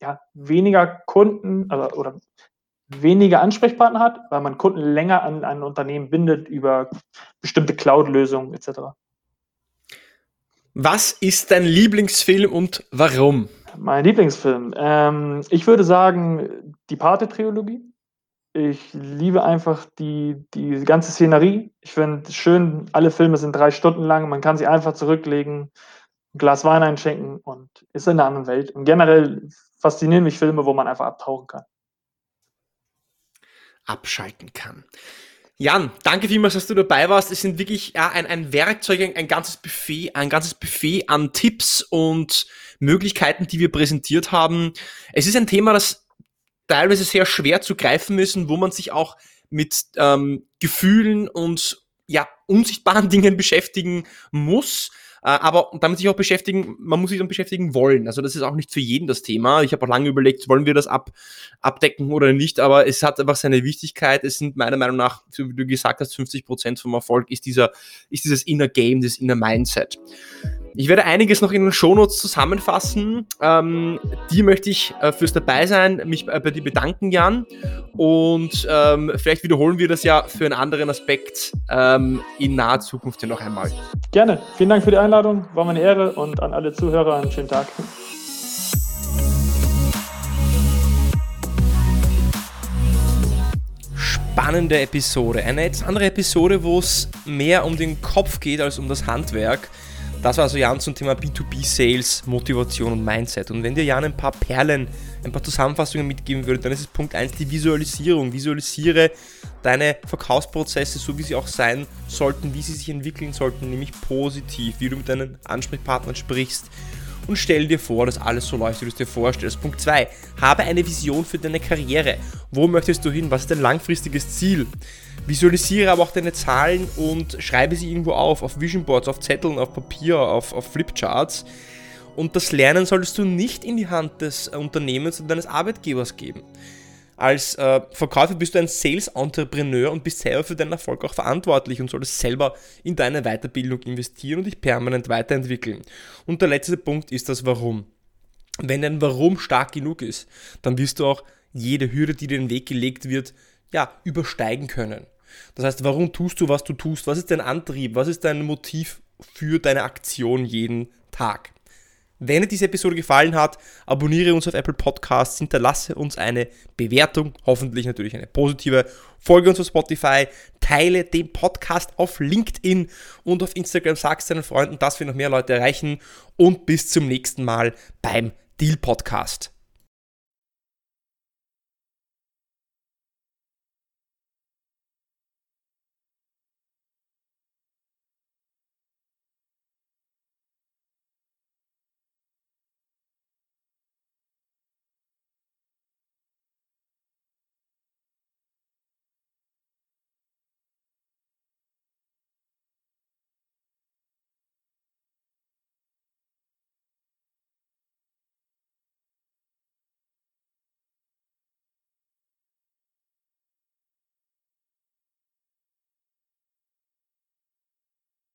ja, weniger Kunden also, oder weniger Ansprechpartner hat, weil man Kunden länger an ein Unternehmen bindet über bestimmte Cloud-Lösungen etc. Was ist dein Lieblingsfilm und warum? Mein Lieblingsfilm. Ähm, ich würde sagen, die Pate-Trilogie. Ich liebe einfach die, die ganze Szenerie. Ich finde es schön, alle Filme sind drei Stunden lang. Man kann sie einfach zurücklegen, ein Glas Wein einschenken und ist in einer anderen Welt. Und generell faszinieren mich Filme, wo man einfach abtauchen kann abschalten kann. Jan, danke vielmals, dass du dabei warst. Es sind wirklich ja, ein, ein Werkzeug, ein, ein, ganzes Buffet, ein ganzes Buffet an Tipps und Möglichkeiten, die wir präsentiert haben. Es ist ein Thema, das teilweise sehr schwer zu greifen ist und wo man sich auch mit ähm, Gefühlen und ja, unsichtbaren Dingen beschäftigen muss. Äh, aber damit sich auch beschäftigen, man muss sich dann beschäftigen wollen. Also das ist auch nicht für jeden das Thema. Ich habe auch lange überlegt, wollen wir das ab, abdecken oder nicht, aber es hat einfach seine Wichtigkeit. Es sind meiner Meinung nach, wie du gesagt hast, 50 Prozent vom Erfolg ist dieser, ist dieses Inner Game, das Inner Mindset. Ich werde einiges noch in den Shownotes zusammenfassen. Ähm, die möchte ich äh, fürs Dabeisein mich äh, bei dir bedanken, Jan. Und ähm, vielleicht wiederholen wir das ja für einen anderen Aspekt ähm, in naher Zukunft noch einmal. Gerne. Vielen Dank für die Einladung. War meine Ehre und an alle Zuhörer einen schönen Tag. Spannende Episode. Eine jetzt andere Episode, wo es mehr um den Kopf geht als um das Handwerk. Das war also Jan zum Thema B2B-Sales, Motivation und Mindset. Und wenn dir Jan ein paar Perlen, ein paar Zusammenfassungen mitgeben würde, dann ist es Punkt 1 die Visualisierung. Visualisiere deine Verkaufsprozesse so, wie sie auch sein sollten, wie sie sich entwickeln sollten, nämlich positiv, wie du mit deinen Ansprechpartnern sprichst. Und stell dir vor, dass alles so läuft, wie du es dir vorstellst. Punkt 2. Habe eine Vision für deine Karriere. Wo möchtest du hin? Was ist dein langfristiges Ziel? Visualisiere aber auch deine Zahlen und schreibe sie irgendwo auf, auf Vision Boards, auf Zetteln, auf Papier, auf, auf Flipcharts. Und das Lernen solltest du nicht in die Hand des Unternehmens und deines Arbeitgebers geben. Als äh, Verkäufer bist du ein Sales-Entrepreneur und bist selber für deinen Erfolg auch verantwortlich und solltest selber in deine Weiterbildung investieren und dich permanent weiterentwickeln. Und der letzte Punkt ist das Warum. Wenn dein Warum stark genug ist, dann wirst du auch jede Hürde, die dir in den Weg gelegt wird, ja, übersteigen können. Das heißt, warum tust du, was du tust? Was ist dein Antrieb? Was ist dein Motiv für deine Aktion jeden Tag? Wenn dir diese Episode gefallen hat, abonniere uns auf Apple Podcasts, hinterlasse uns eine Bewertung, hoffentlich natürlich eine positive, folge uns auf Spotify, teile den Podcast auf LinkedIn und auf Instagram, sag es deinen Freunden, dass wir noch mehr Leute erreichen. Und bis zum nächsten Mal beim Deal Podcast.